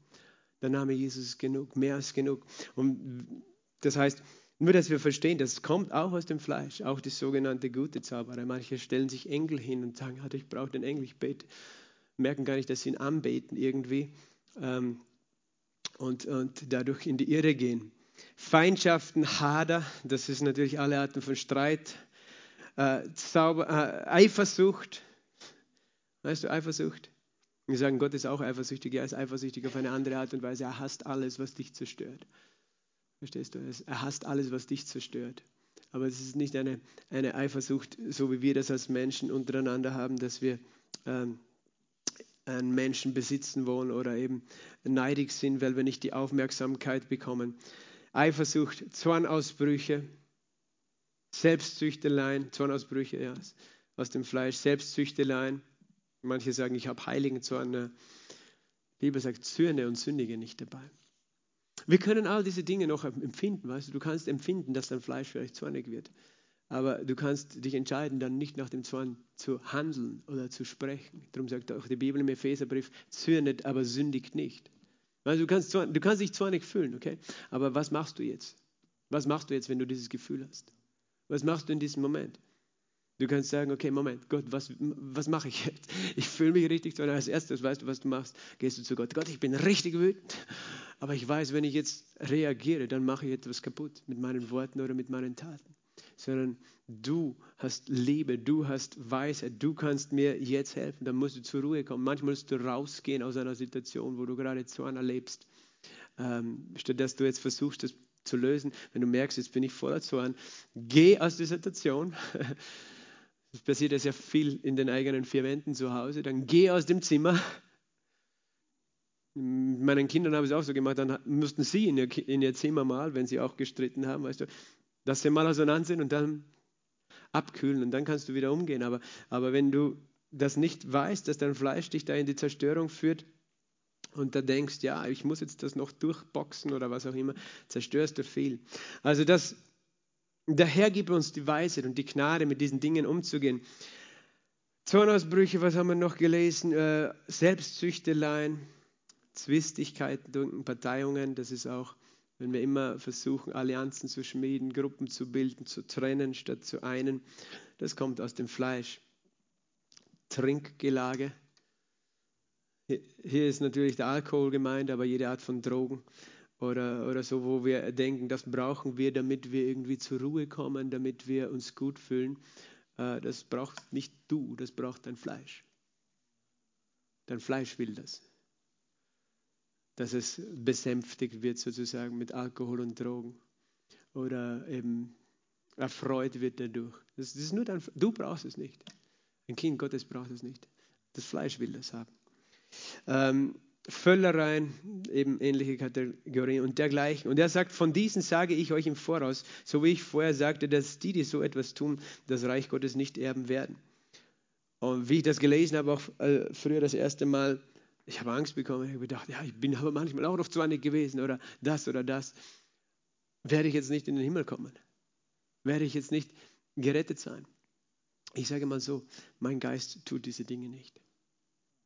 Speaker 1: Der Name Jesus ist genug, mehr als genug. Und das heißt, nur, dass wir verstehen, das kommt auch aus dem Fleisch, auch die sogenannte gute Zauberei. Manche stellen sich Engel hin und sagen, ah, ich brauche den Engel, ich bete. Merken gar nicht, dass sie ihn anbeten irgendwie ähm, und, und dadurch in die Irre gehen. Feindschaften, Hader, das ist natürlich alle Arten von Streit. Äh, Zauber, äh, Eifersucht, weißt du, Eifersucht? Wir sagen, Gott ist auch eifersüchtig, er ist eifersüchtig auf eine andere Art und Weise. Er hasst alles, was dich zerstört. Verstehst du? Er hasst alles, was dich zerstört. Aber es ist nicht eine, eine Eifersucht, so wie wir das als Menschen untereinander haben, dass wir ähm, einen Menschen besitzen wollen oder eben neidig sind, weil wir nicht die Aufmerksamkeit bekommen. Eifersucht, Zornausbrüche, Selbstzüchteleien, Zornausbrüche ja, aus dem Fleisch, Selbstzüchteleien. Manche sagen, ich habe heiligen Zorn. Die Bibel sagt, Zürne und Sündige nicht dabei. Wir können all diese Dinge noch empfinden, weißt du, du kannst empfinden, dass dein Fleisch vielleicht zornig wird. Aber du kannst dich entscheiden, dann nicht nach dem Zorn zu handeln oder zu sprechen. Darum sagt auch die Bibel im Epheserbrief, zürnet, aber sündigt nicht. Also du, kannst, du kannst dich zornig fühlen, okay? Aber was machst du jetzt? Was machst du jetzt, wenn du dieses Gefühl hast? Was machst du in diesem Moment? Du kannst sagen, okay, Moment, Gott, was, was mache ich jetzt? Ich fühle mich richtig zornig. Als erstes, weißt du, was du machst? Gehst du zu Gott. Gott, ich bin richtig wütend. Aber ich weiß, wenn ich jetzt reagiere, dann mache ich etwas kaputt mit meinen Worten oder mit meinen Taten. Sondern du hast Liebe, du hast Weisheit, du kannst mir jetzt helfen. Dann musst du zur Ruhe kommen. Manchmal musst du rausgehen aus einer Situation, wo du gerade Zorn erlebst. Ähm, statt dass du jetzt versuchst, das zu lösen, wenn du merkst, jetzt bin ich voller Zorn, geh aus der Situation. Das passiert ja sehr viel in den eigenen vier Wänden zu Hause. Dann geh aus dem Zimmer meinen Kindern habe ich es auch so gemacht, dann mussten sie in ihr, in ihr Zimmer mal, wenn sie auch gestritten haben, weißt du, dass sie mal auseinander sind und dann abkühlen und dann kannst du wieder umgehen. Aber, aber wenn du das nicht weißt, dass dein Fleisch dich da in die Zerstörung führt und da denkst, ja, ich muss jetzt das noch durchboxen oder was auch immer, zerstörst du viel. Also das, der Herr gibt uns die Weisheit und die Gnade, mit diesen Dingen umzugehen. Zornausbrüche, was haben wir noch gelesen? Äh, Selbstzüchteleien, Zwistigkeiten, Parteiungen, das ist auch Wenn wir immer versuchen, Allianzen zu schmieden, Gruppen zu bilden, zu trennen statt zu einen, das kommt aus dem Fleisch. Trinkgelage. Hier ist natürlich der Alkohol gemeint, aber jede Art von Drogen oder, oder so, wo wir denken, das brauchen wir, damit wir irgendwie zur Ruhe kommen, damit wir uns gut fühlen. Äh, das braucht nicht du, das braucht dein Fleisch. Dein Fleisch will das. Dass es besänftigt wird sozusagen mit Alkohol und Drogen. Oder eben erfreut wird dadurch. Das, ist nur dein, du brauchst es nicht. Ein Kind Gottes braucht es nicht. Das Fleisch will das haben. Ähm, Völlereien, eben ähnliche Kategorien und dergleichen. Und er sagt, von diesen sage ich euch im Voraus, so wie ich vorher sagte, dass die, die so etwas tun, das Reich Gottes nicht erben werden. Und wie ich das gelesen habe, auch äh, früher das erste Mal, ich habe Angst bekommen. Ich habe gedacht, ja, ich bin aber manchmal auch noch 20 gewesen oder das oder das. Werde ich jetzt nicht in den Himmel kommen? Werde ich jetzt nicht gerettet sein? Ich sage mal so, mein Geist tut diese Dinge nicht.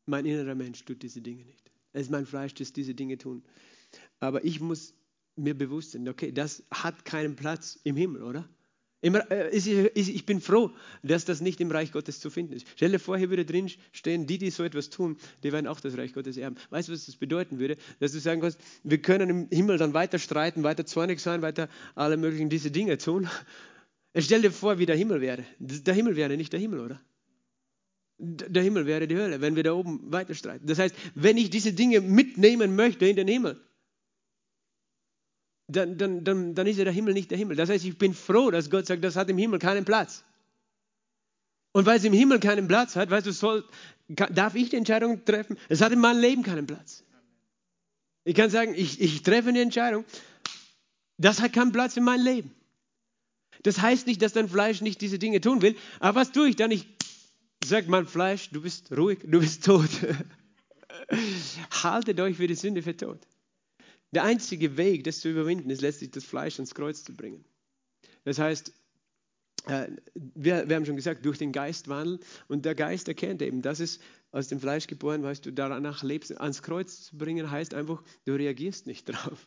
Speaker 1: Mein innerer Mensch tut diese Dinge nicht. Es ist mein Fleisch, das diese Dinge tun. Aber ich muss mir bewusst sein, okay, das hat keinen Platz im Himmel, oder? Äh, ich bin froh, dass das nicht im Reich Gottes zu finden ist. Stell dir vor, hier würde drin stehen, die, die so etwas tun, die werden auch das Reich Gottes erben. Weißt du, was das bedeuten würde? Dass du sagen kannst, wir können im Himmel dann weiter streiten, weiter zornig sein, weiter alle möglichen diese Dinge tun. Stell dir vor, wie der Himmel wäre. Der Himmel wäre nicht der Himmel, oder? Der Himmel wäre die Hölle, wenn wir da oben weiter streiten. Das heißt, wenn ich diese Dinge mitnehmen möchte in den Himmel, dann, dann, dann, dann ist ja der Himmel nicht der Himmel. Das heißt, ich bin froh, dass Gott sagt, das hat im Himmel keinen Platz. Und weil es im Himmel keinen Platz hat, weißt du, soll, darf ich die Entscheidung treffen? Es hat in meinem Leben keinen Platz. Ich kann sagen, ich, ich treffe eine Entscheidung, das hat keinen Platz in meinem Leben. Das heißt nicht, dass dein Fleisch nicht diese Dinge tun will, aber was tue ich dann? Ich sage mein Fleisch, du bist ruhig, du bist tot. Haltet euch für die Sünde für tot. Der einzige Weg, das zu überwinden, ist letztlich das Fleisch ans Kreuz zu bringen. Das heißt, äh, wir, wir, haben schon gesagt, durch den Geist wandeln. Und der Geist erkennt eben, dass es aus dem Fleisch geboren, weißt du, danach lebst. Ans Kreuz zu bringen heißt einfach, du reagierst nicht drauf.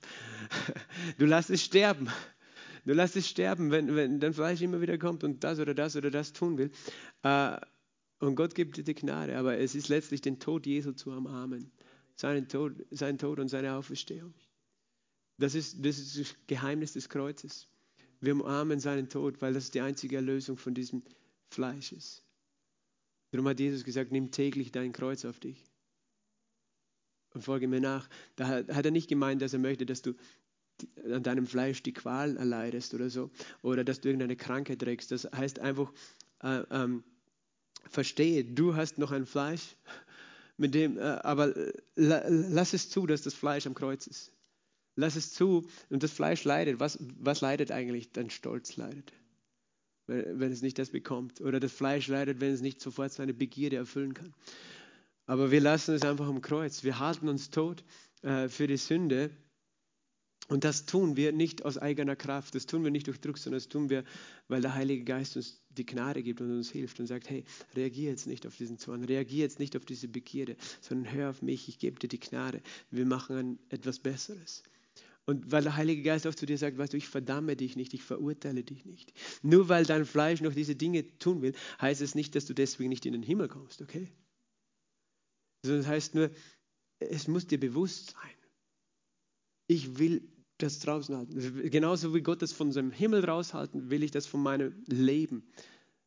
Speaker 1: Du lässt es sterben. Du lässt es sterben, wenn, wenn dein Fleisch immer wieder kommt und das oder das oder das tun will. Äh, und Gott gibt dir die Gnade, aber es ist letztlich den Tod Jesu zu umarmen. Seinen Tod, seinen Tod und seine Auferstehung. Das ist, das ist das Geheimnis des Kreuzes. Wir umarmen seinen Tod, weil das die einzige Erlösung von diesem Fleisch ist. Darum hat Jesus gesagt, nimm täglich dein Kreuz auf dich und folge mir nach. Da hat er nicht gemeint, dass er möchte, dass du an deinem Fleisch die Qual erleidest oder so, oder dass du irgendeine Krankheit trägst. Das heißt einfach, äh, ähm, verstehe, du hast noch ein Fleisch, mit dem, äh, aber äh, lass es zu, dass das Fleisch am Kreuz ist. Lass es zu und das Fleisch leidet. Was, was leidet eigentlich? Dein Stolz leidet, wenn, wenn es nicht das bekommt. Oder das Fleisch leidet, wenn es nicht sofort seine Begierde erfüllen kann. Aber wir lassen es einfach am Kreuz. Wir halten uns tot äh, für die Sünde. Und das tun wir nicht aus eigener Kraft, das tun wir nicht durch Druck, sondern das tun wir, weil der Heilige Geist uns die Gnade gibt und uns hilft und sagt, hey, reagier jetzt nicht auf diesen Zorn, reagier jetzt nicht auf diese Begierde, sondern hör auf mich, ich gebe dir die Gnade, wir machen etwas Besseres. Und weil der Heilige Geist auch zu dir sagt, weißt du, ich verdamme dich nicht, ich verurteile dich nicht. Nur weil dein Fleisch noch diese Dinge tun will, heißt es nicht, dass du deswegen nicht in den Himmel kommst, okay? Sondern es heißt nur, es muss dir bewusst sein. Ich will das draußen halten. Genauso wie Gott das von seinem Himmel raushalten, will ich das von meinem Leben,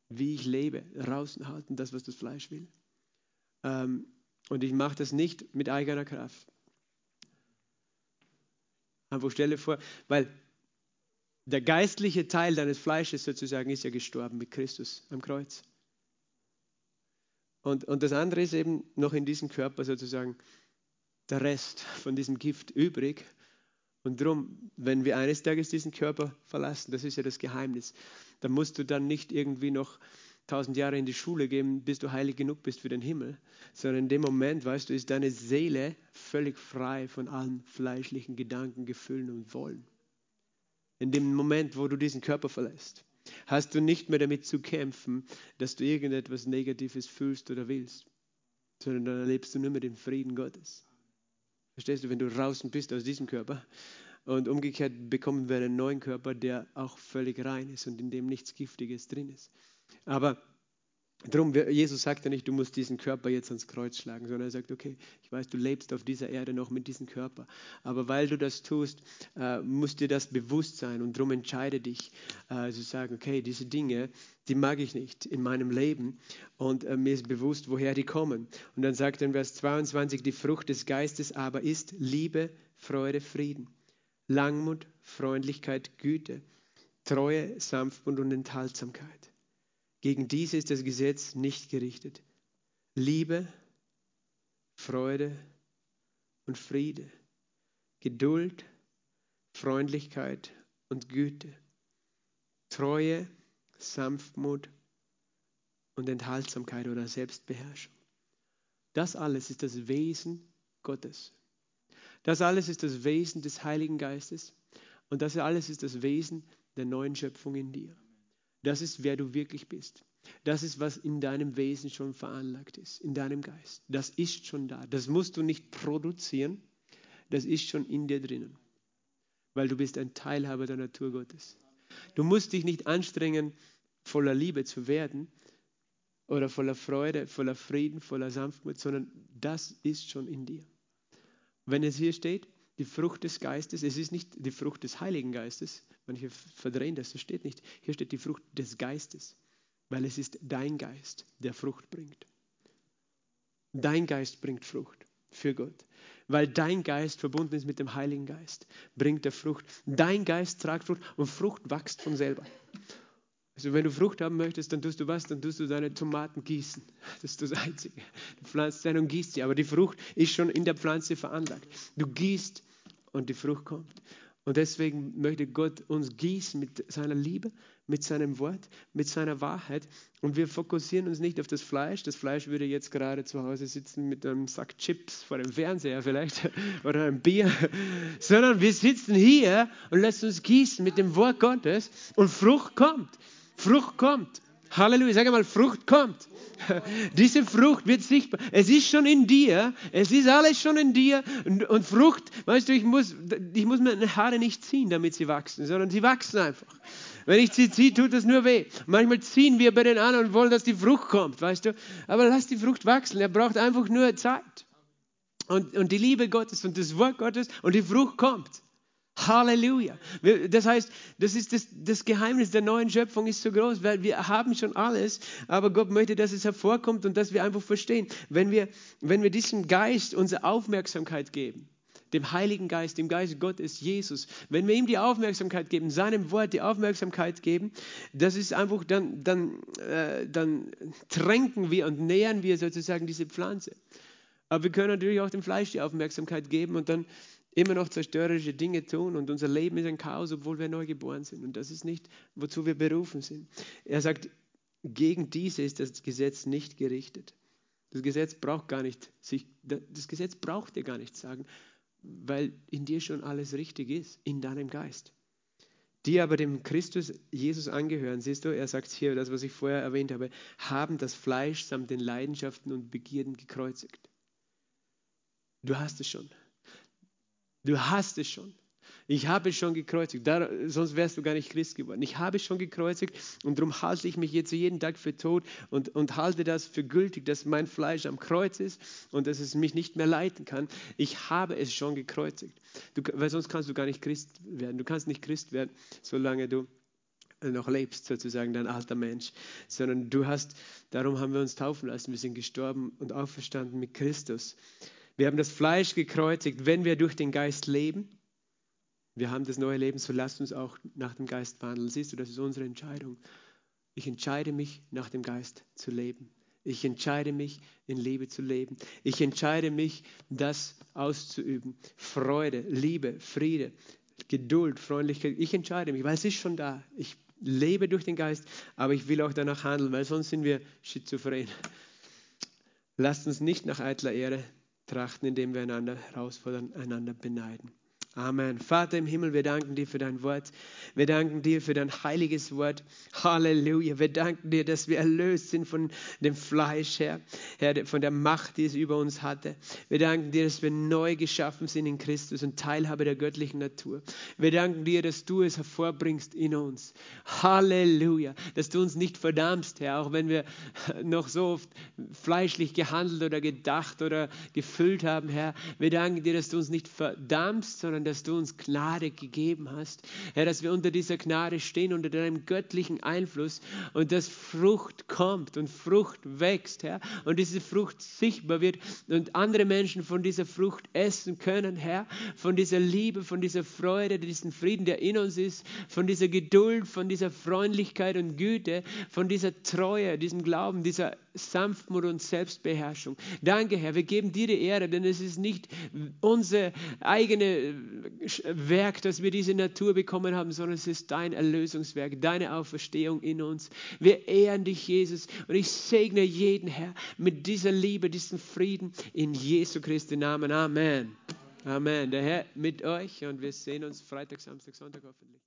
Speaker 1: wie ich lebe, draußen halten, das, was das Fleisch will. Ähm, und ich mache das nicht mit eigener Kraft. Einfach stelle vor, weil der geistliche Teil deines Fleisches sozusagen ist ja gestorben mit Christus am Kreuz. Und, und das andere ist eben noch in diesem Körper sozusagen der Rest von diesem Gift übrig. Und darum, wenn wir eines Tages diesen Körper verlassen, das ist ja das Geheimnis, dann musst du dann nicht irgendwie noch tausend Jahre in die Schule gehen, bis du heilig genug bist für den Himmel, sondern in dem Moment, weißt du, ist deine Seele völlig frei von allen fleischlichen Gedanken, Gefühlen und Wollen. In dem Moment, wo du diesen Körper verlässt, hast du nicht mehr damit zu kämpfen, dass du irgendetwas Negatives fühlst oder willst, sondern dann erlebst du nur mit dem Frieden Gottes. Verstehst du, wenn du draußen bist aus diesem Körper, Und umgekehrt bekommen wir einen neuen Körper, der auch völlig rein ist und in dem nichts Giftiges drin ist. Aber Darum, Jesus sagt ja nicht, du musst diesen Körper jetzt ans Kreuz schlagen, sondern er sagt, okay, ich weiß, du lebst auf dieser Erde noch mit diesem Körper. Aber weil du das tust, äh, muss dir das bewusst sein und darum entscheide dich äh, zu sagen, okay, diese Dinge, die mag ich nicht in meinem Leben und äh, mir ist bewusst, woher die kommen. Und dann sagt er in Vers 22, die Frucht des Geistes aber ist Liebe, Freude, Frieden, Langmut, Freundlichkeit, Güte, Treue, Sanftmut und Enthaltsamkeit. Gegen diese ist das Gesetz nicht gerichtet. Liebe, Freude und Friede, Geduld, Freundlichkeit und Güte, Treue, Sanftmut und Enthaltsamkeit oder Selbstbeherrschung. Das alles ist das Wesen Gottes. Das alles ist das Wesen des Heiligen Geistes und das alles ist das Wesen der neuen Schöpfung in dir. Das ist, wer du wirklich bist. Das ist, was in deinem Wesen schon veranlagt ist, in deinem Geist. Das ist schon da. Das musst du nicht produzieren. Das ist schon in dir drinnen. Weil du bist ein Teilhaber der Natur Gottes. Du musst dich nicht anstrengen, voller Liebe zu werden oder voller Freude, voller Frieden, voller Sanftmut, sondern das ist schon in dir. Wenn es hier steht, die Frucht des Geistes, es ist nicht die Frucht des Heiligen Geistes, Manche verdrehen das, das steht nicht. Hier steht die Frucht des Geistes, weil es ist dein Geist, der Frucht bringt. Dein Geist bringt Frucht für Gott, weil dein Geist verbunden ist mit dem Heiligen Geist, bringt er Frucht. Dein Geist tragt Frucht und Frucht wächst von selber. Also wenn du Frucht haben möchtest, dann tust du was? Dann tust du deine Tomaten gießen. Das ist das Einzige. Du pflanzt sie und gießt sie, aber die Frucht ist schon in der Pflanze veranlagt. Du gießt und die Frucht kommt. Und deswegen möchte Gott uns gießen mit seiner Liebe, mit seinem Wort, mit seiner Wahrheit. Und wir fokussieren uns nicht auf das Fleisch. Das Fleisch würde jetzt gerade zu Hause sitzen mit einem Sack Chips vor dem Fernseher vielleicht oder einem Bier, sondern wir sitzen hier und lassen uns gießen mit dem Wort Gottes und Frucht kommt. Frucht kommt. Halleluja. Sag einmal, Frucht kommt. Diese Frucht wird sichtbar. Es ist schon in dir. Es ist alles schon in dir. Und, und Frucht, weißt du, ich muss, ich muss meine Haare nicht ziehen, damit sie wachsen, sondern sie wachsen einfach. Wenn ich sie ziehe, tut das nur weh. Manchmal ziehen wir bei den anderen und wollen, dass die Frucht kommt, weißt du. Aber lass die Frucht wachsen. Er braucht einfach nur Zeit. Und, und die Liebe Gottes und das Wort Gottes und die Frucht kommt. Halleluja. Das heißt, das ist das, das, Geheimnis der neuen Schöpfung ist so groß, weil wir haben schon alles, aber Gott möchte, dass es hervorkommt und dass wir einfach verstehen, wenn wir, wenn wir diesem Geist unsere Aufmerksamkeit geben, dem Heiligen Geist, dem Geist Gottes, Jesus, wenn wir ihm die Aufmerksamkeit geben, seinem Wort die Aufmerksamkeit geben, das ist einfach, dann, dann, äh, dann tränken wir und nähern wir sozusagen diese Pflanze. Aber wir können natürlich auch dem Fleisch die Aufmerksamkeit geben und dann immer noch zerstörerische Dinge tun und unser Leben ist ein Chaos, obwohl wir neu geboren sind. Und das ist nicht, wozu wir berufen sind. Er sagt, gegen diese ist das Gesetz nicht gerichtet. Das Gesetz braucht gar nicht sich, das Gesetz braucht dir gar nicht sagen, weil in dir schon alles richtig ist, in deinem Geist. Die aber dem Christus Jesus angehören, siehst du, er sagt hier, das, was ich vorher erwähnt habe, haben das Fleisch samt den Leidenschaften und Begierden gekreuzigt. Du hast es schon. Du hast es schon. Ich habe es schon gekreuzigt, da, sonst wärst du gar nicht Christ geworden. Ich habe es schon gekreuzigt und darum halte ich mich jetzt jeden Tag für tot und, und halte das für gültig, dass mein Fleisch am Kreuz ist und dass es mich nicht mehr leiten kann. Ich habe es schon gekreuzigt, du, weil sonst kannst du gar nicht Christ werden. Du kannst nicht Christ werden, solange du noch lebst, sozusagen dein alter Mensch, sondern du hast, darum haben wir uns taufen lassen, wir sind gestorben und auferstanden mit Christus. Wir haben das Fleisch gekreuzigt, wenn wir durch den Geist leben. Wir haben das neue Leben, so lasst uns auch nach dem Geist wandeln. Siehst du, das ist unsere Entscheidung. Ich entscheide mich, nach dem Geist zu leben. Ich entscheide mich, in Liebe zu leben. Ich entscheide mich, das auszuüben. Freude, Liebe, Friede, Geduld, Freundlichkeit. Ich entscheide mich, weil es ist schon da. Ich lebe durch den Geist, aber ich will auch danach handeln, weil sonst sind wir schizophren. Lasst uns nicht nach eitler Ehre trachten, indem wir einander herausfordern, einander beneiden. Amen. Vater im Himmel, wir danken dir für dein Wort. Wir danken dir für dein heiliges Wort. Halleluja. Wir danken dir, dass wir erlöst sind von dem Fleisch, Herr, Herr, von der Macht, die es über uns hatte. Wir danken dir, dass wir neu geschaffen sind in Christus und Teilhabe der göttlichen Natur. Wir danken dir, dass du es hervorbringst in uns. Halleluja. Dass du uns nicht verdammst, Herr, auch wenn wir noch so oft fleischlich gehandelt oder gedacht oder gefüllt haben, Herr. Wir danken dir, dass du uns nicht verdammst, sondern dass du uns Gnade gegeben hast. Herr, dass wir unter dieser Gnade stehen, unter deinem göttlichen Einfluss und dass Frucht kommt und Frucht wächst, Herr, und diese Frucht sichtbar wird und andere Menschen von dieser Frucht essen können, Herr, von dieser Liebe, von dieser Freude, diesen Frieden, der in uns ist, von dieser Geduld, von dieser Freundlichkeit und Güte, von dieser Treue, diesem Glauben, dieser Sanftmut und Selbstbeherrschung. Danke, Herr, wir geben dir die Ehre, denn es ist nicht unser eigene Werk, dass wir diese Natur bekommen haben, sondern es ist dein Erlösungswerk, deine Auferstehung in uns. Wir ehren dich, Jesus, und ich segne jeden, Herr, mit dieser Liebe, diesem Frieden in Jesu Christi Namen. Amen. Amen. Der Herr mit euch und wir sehen uns Freitag, Samstag, Sonntag hoffentlich.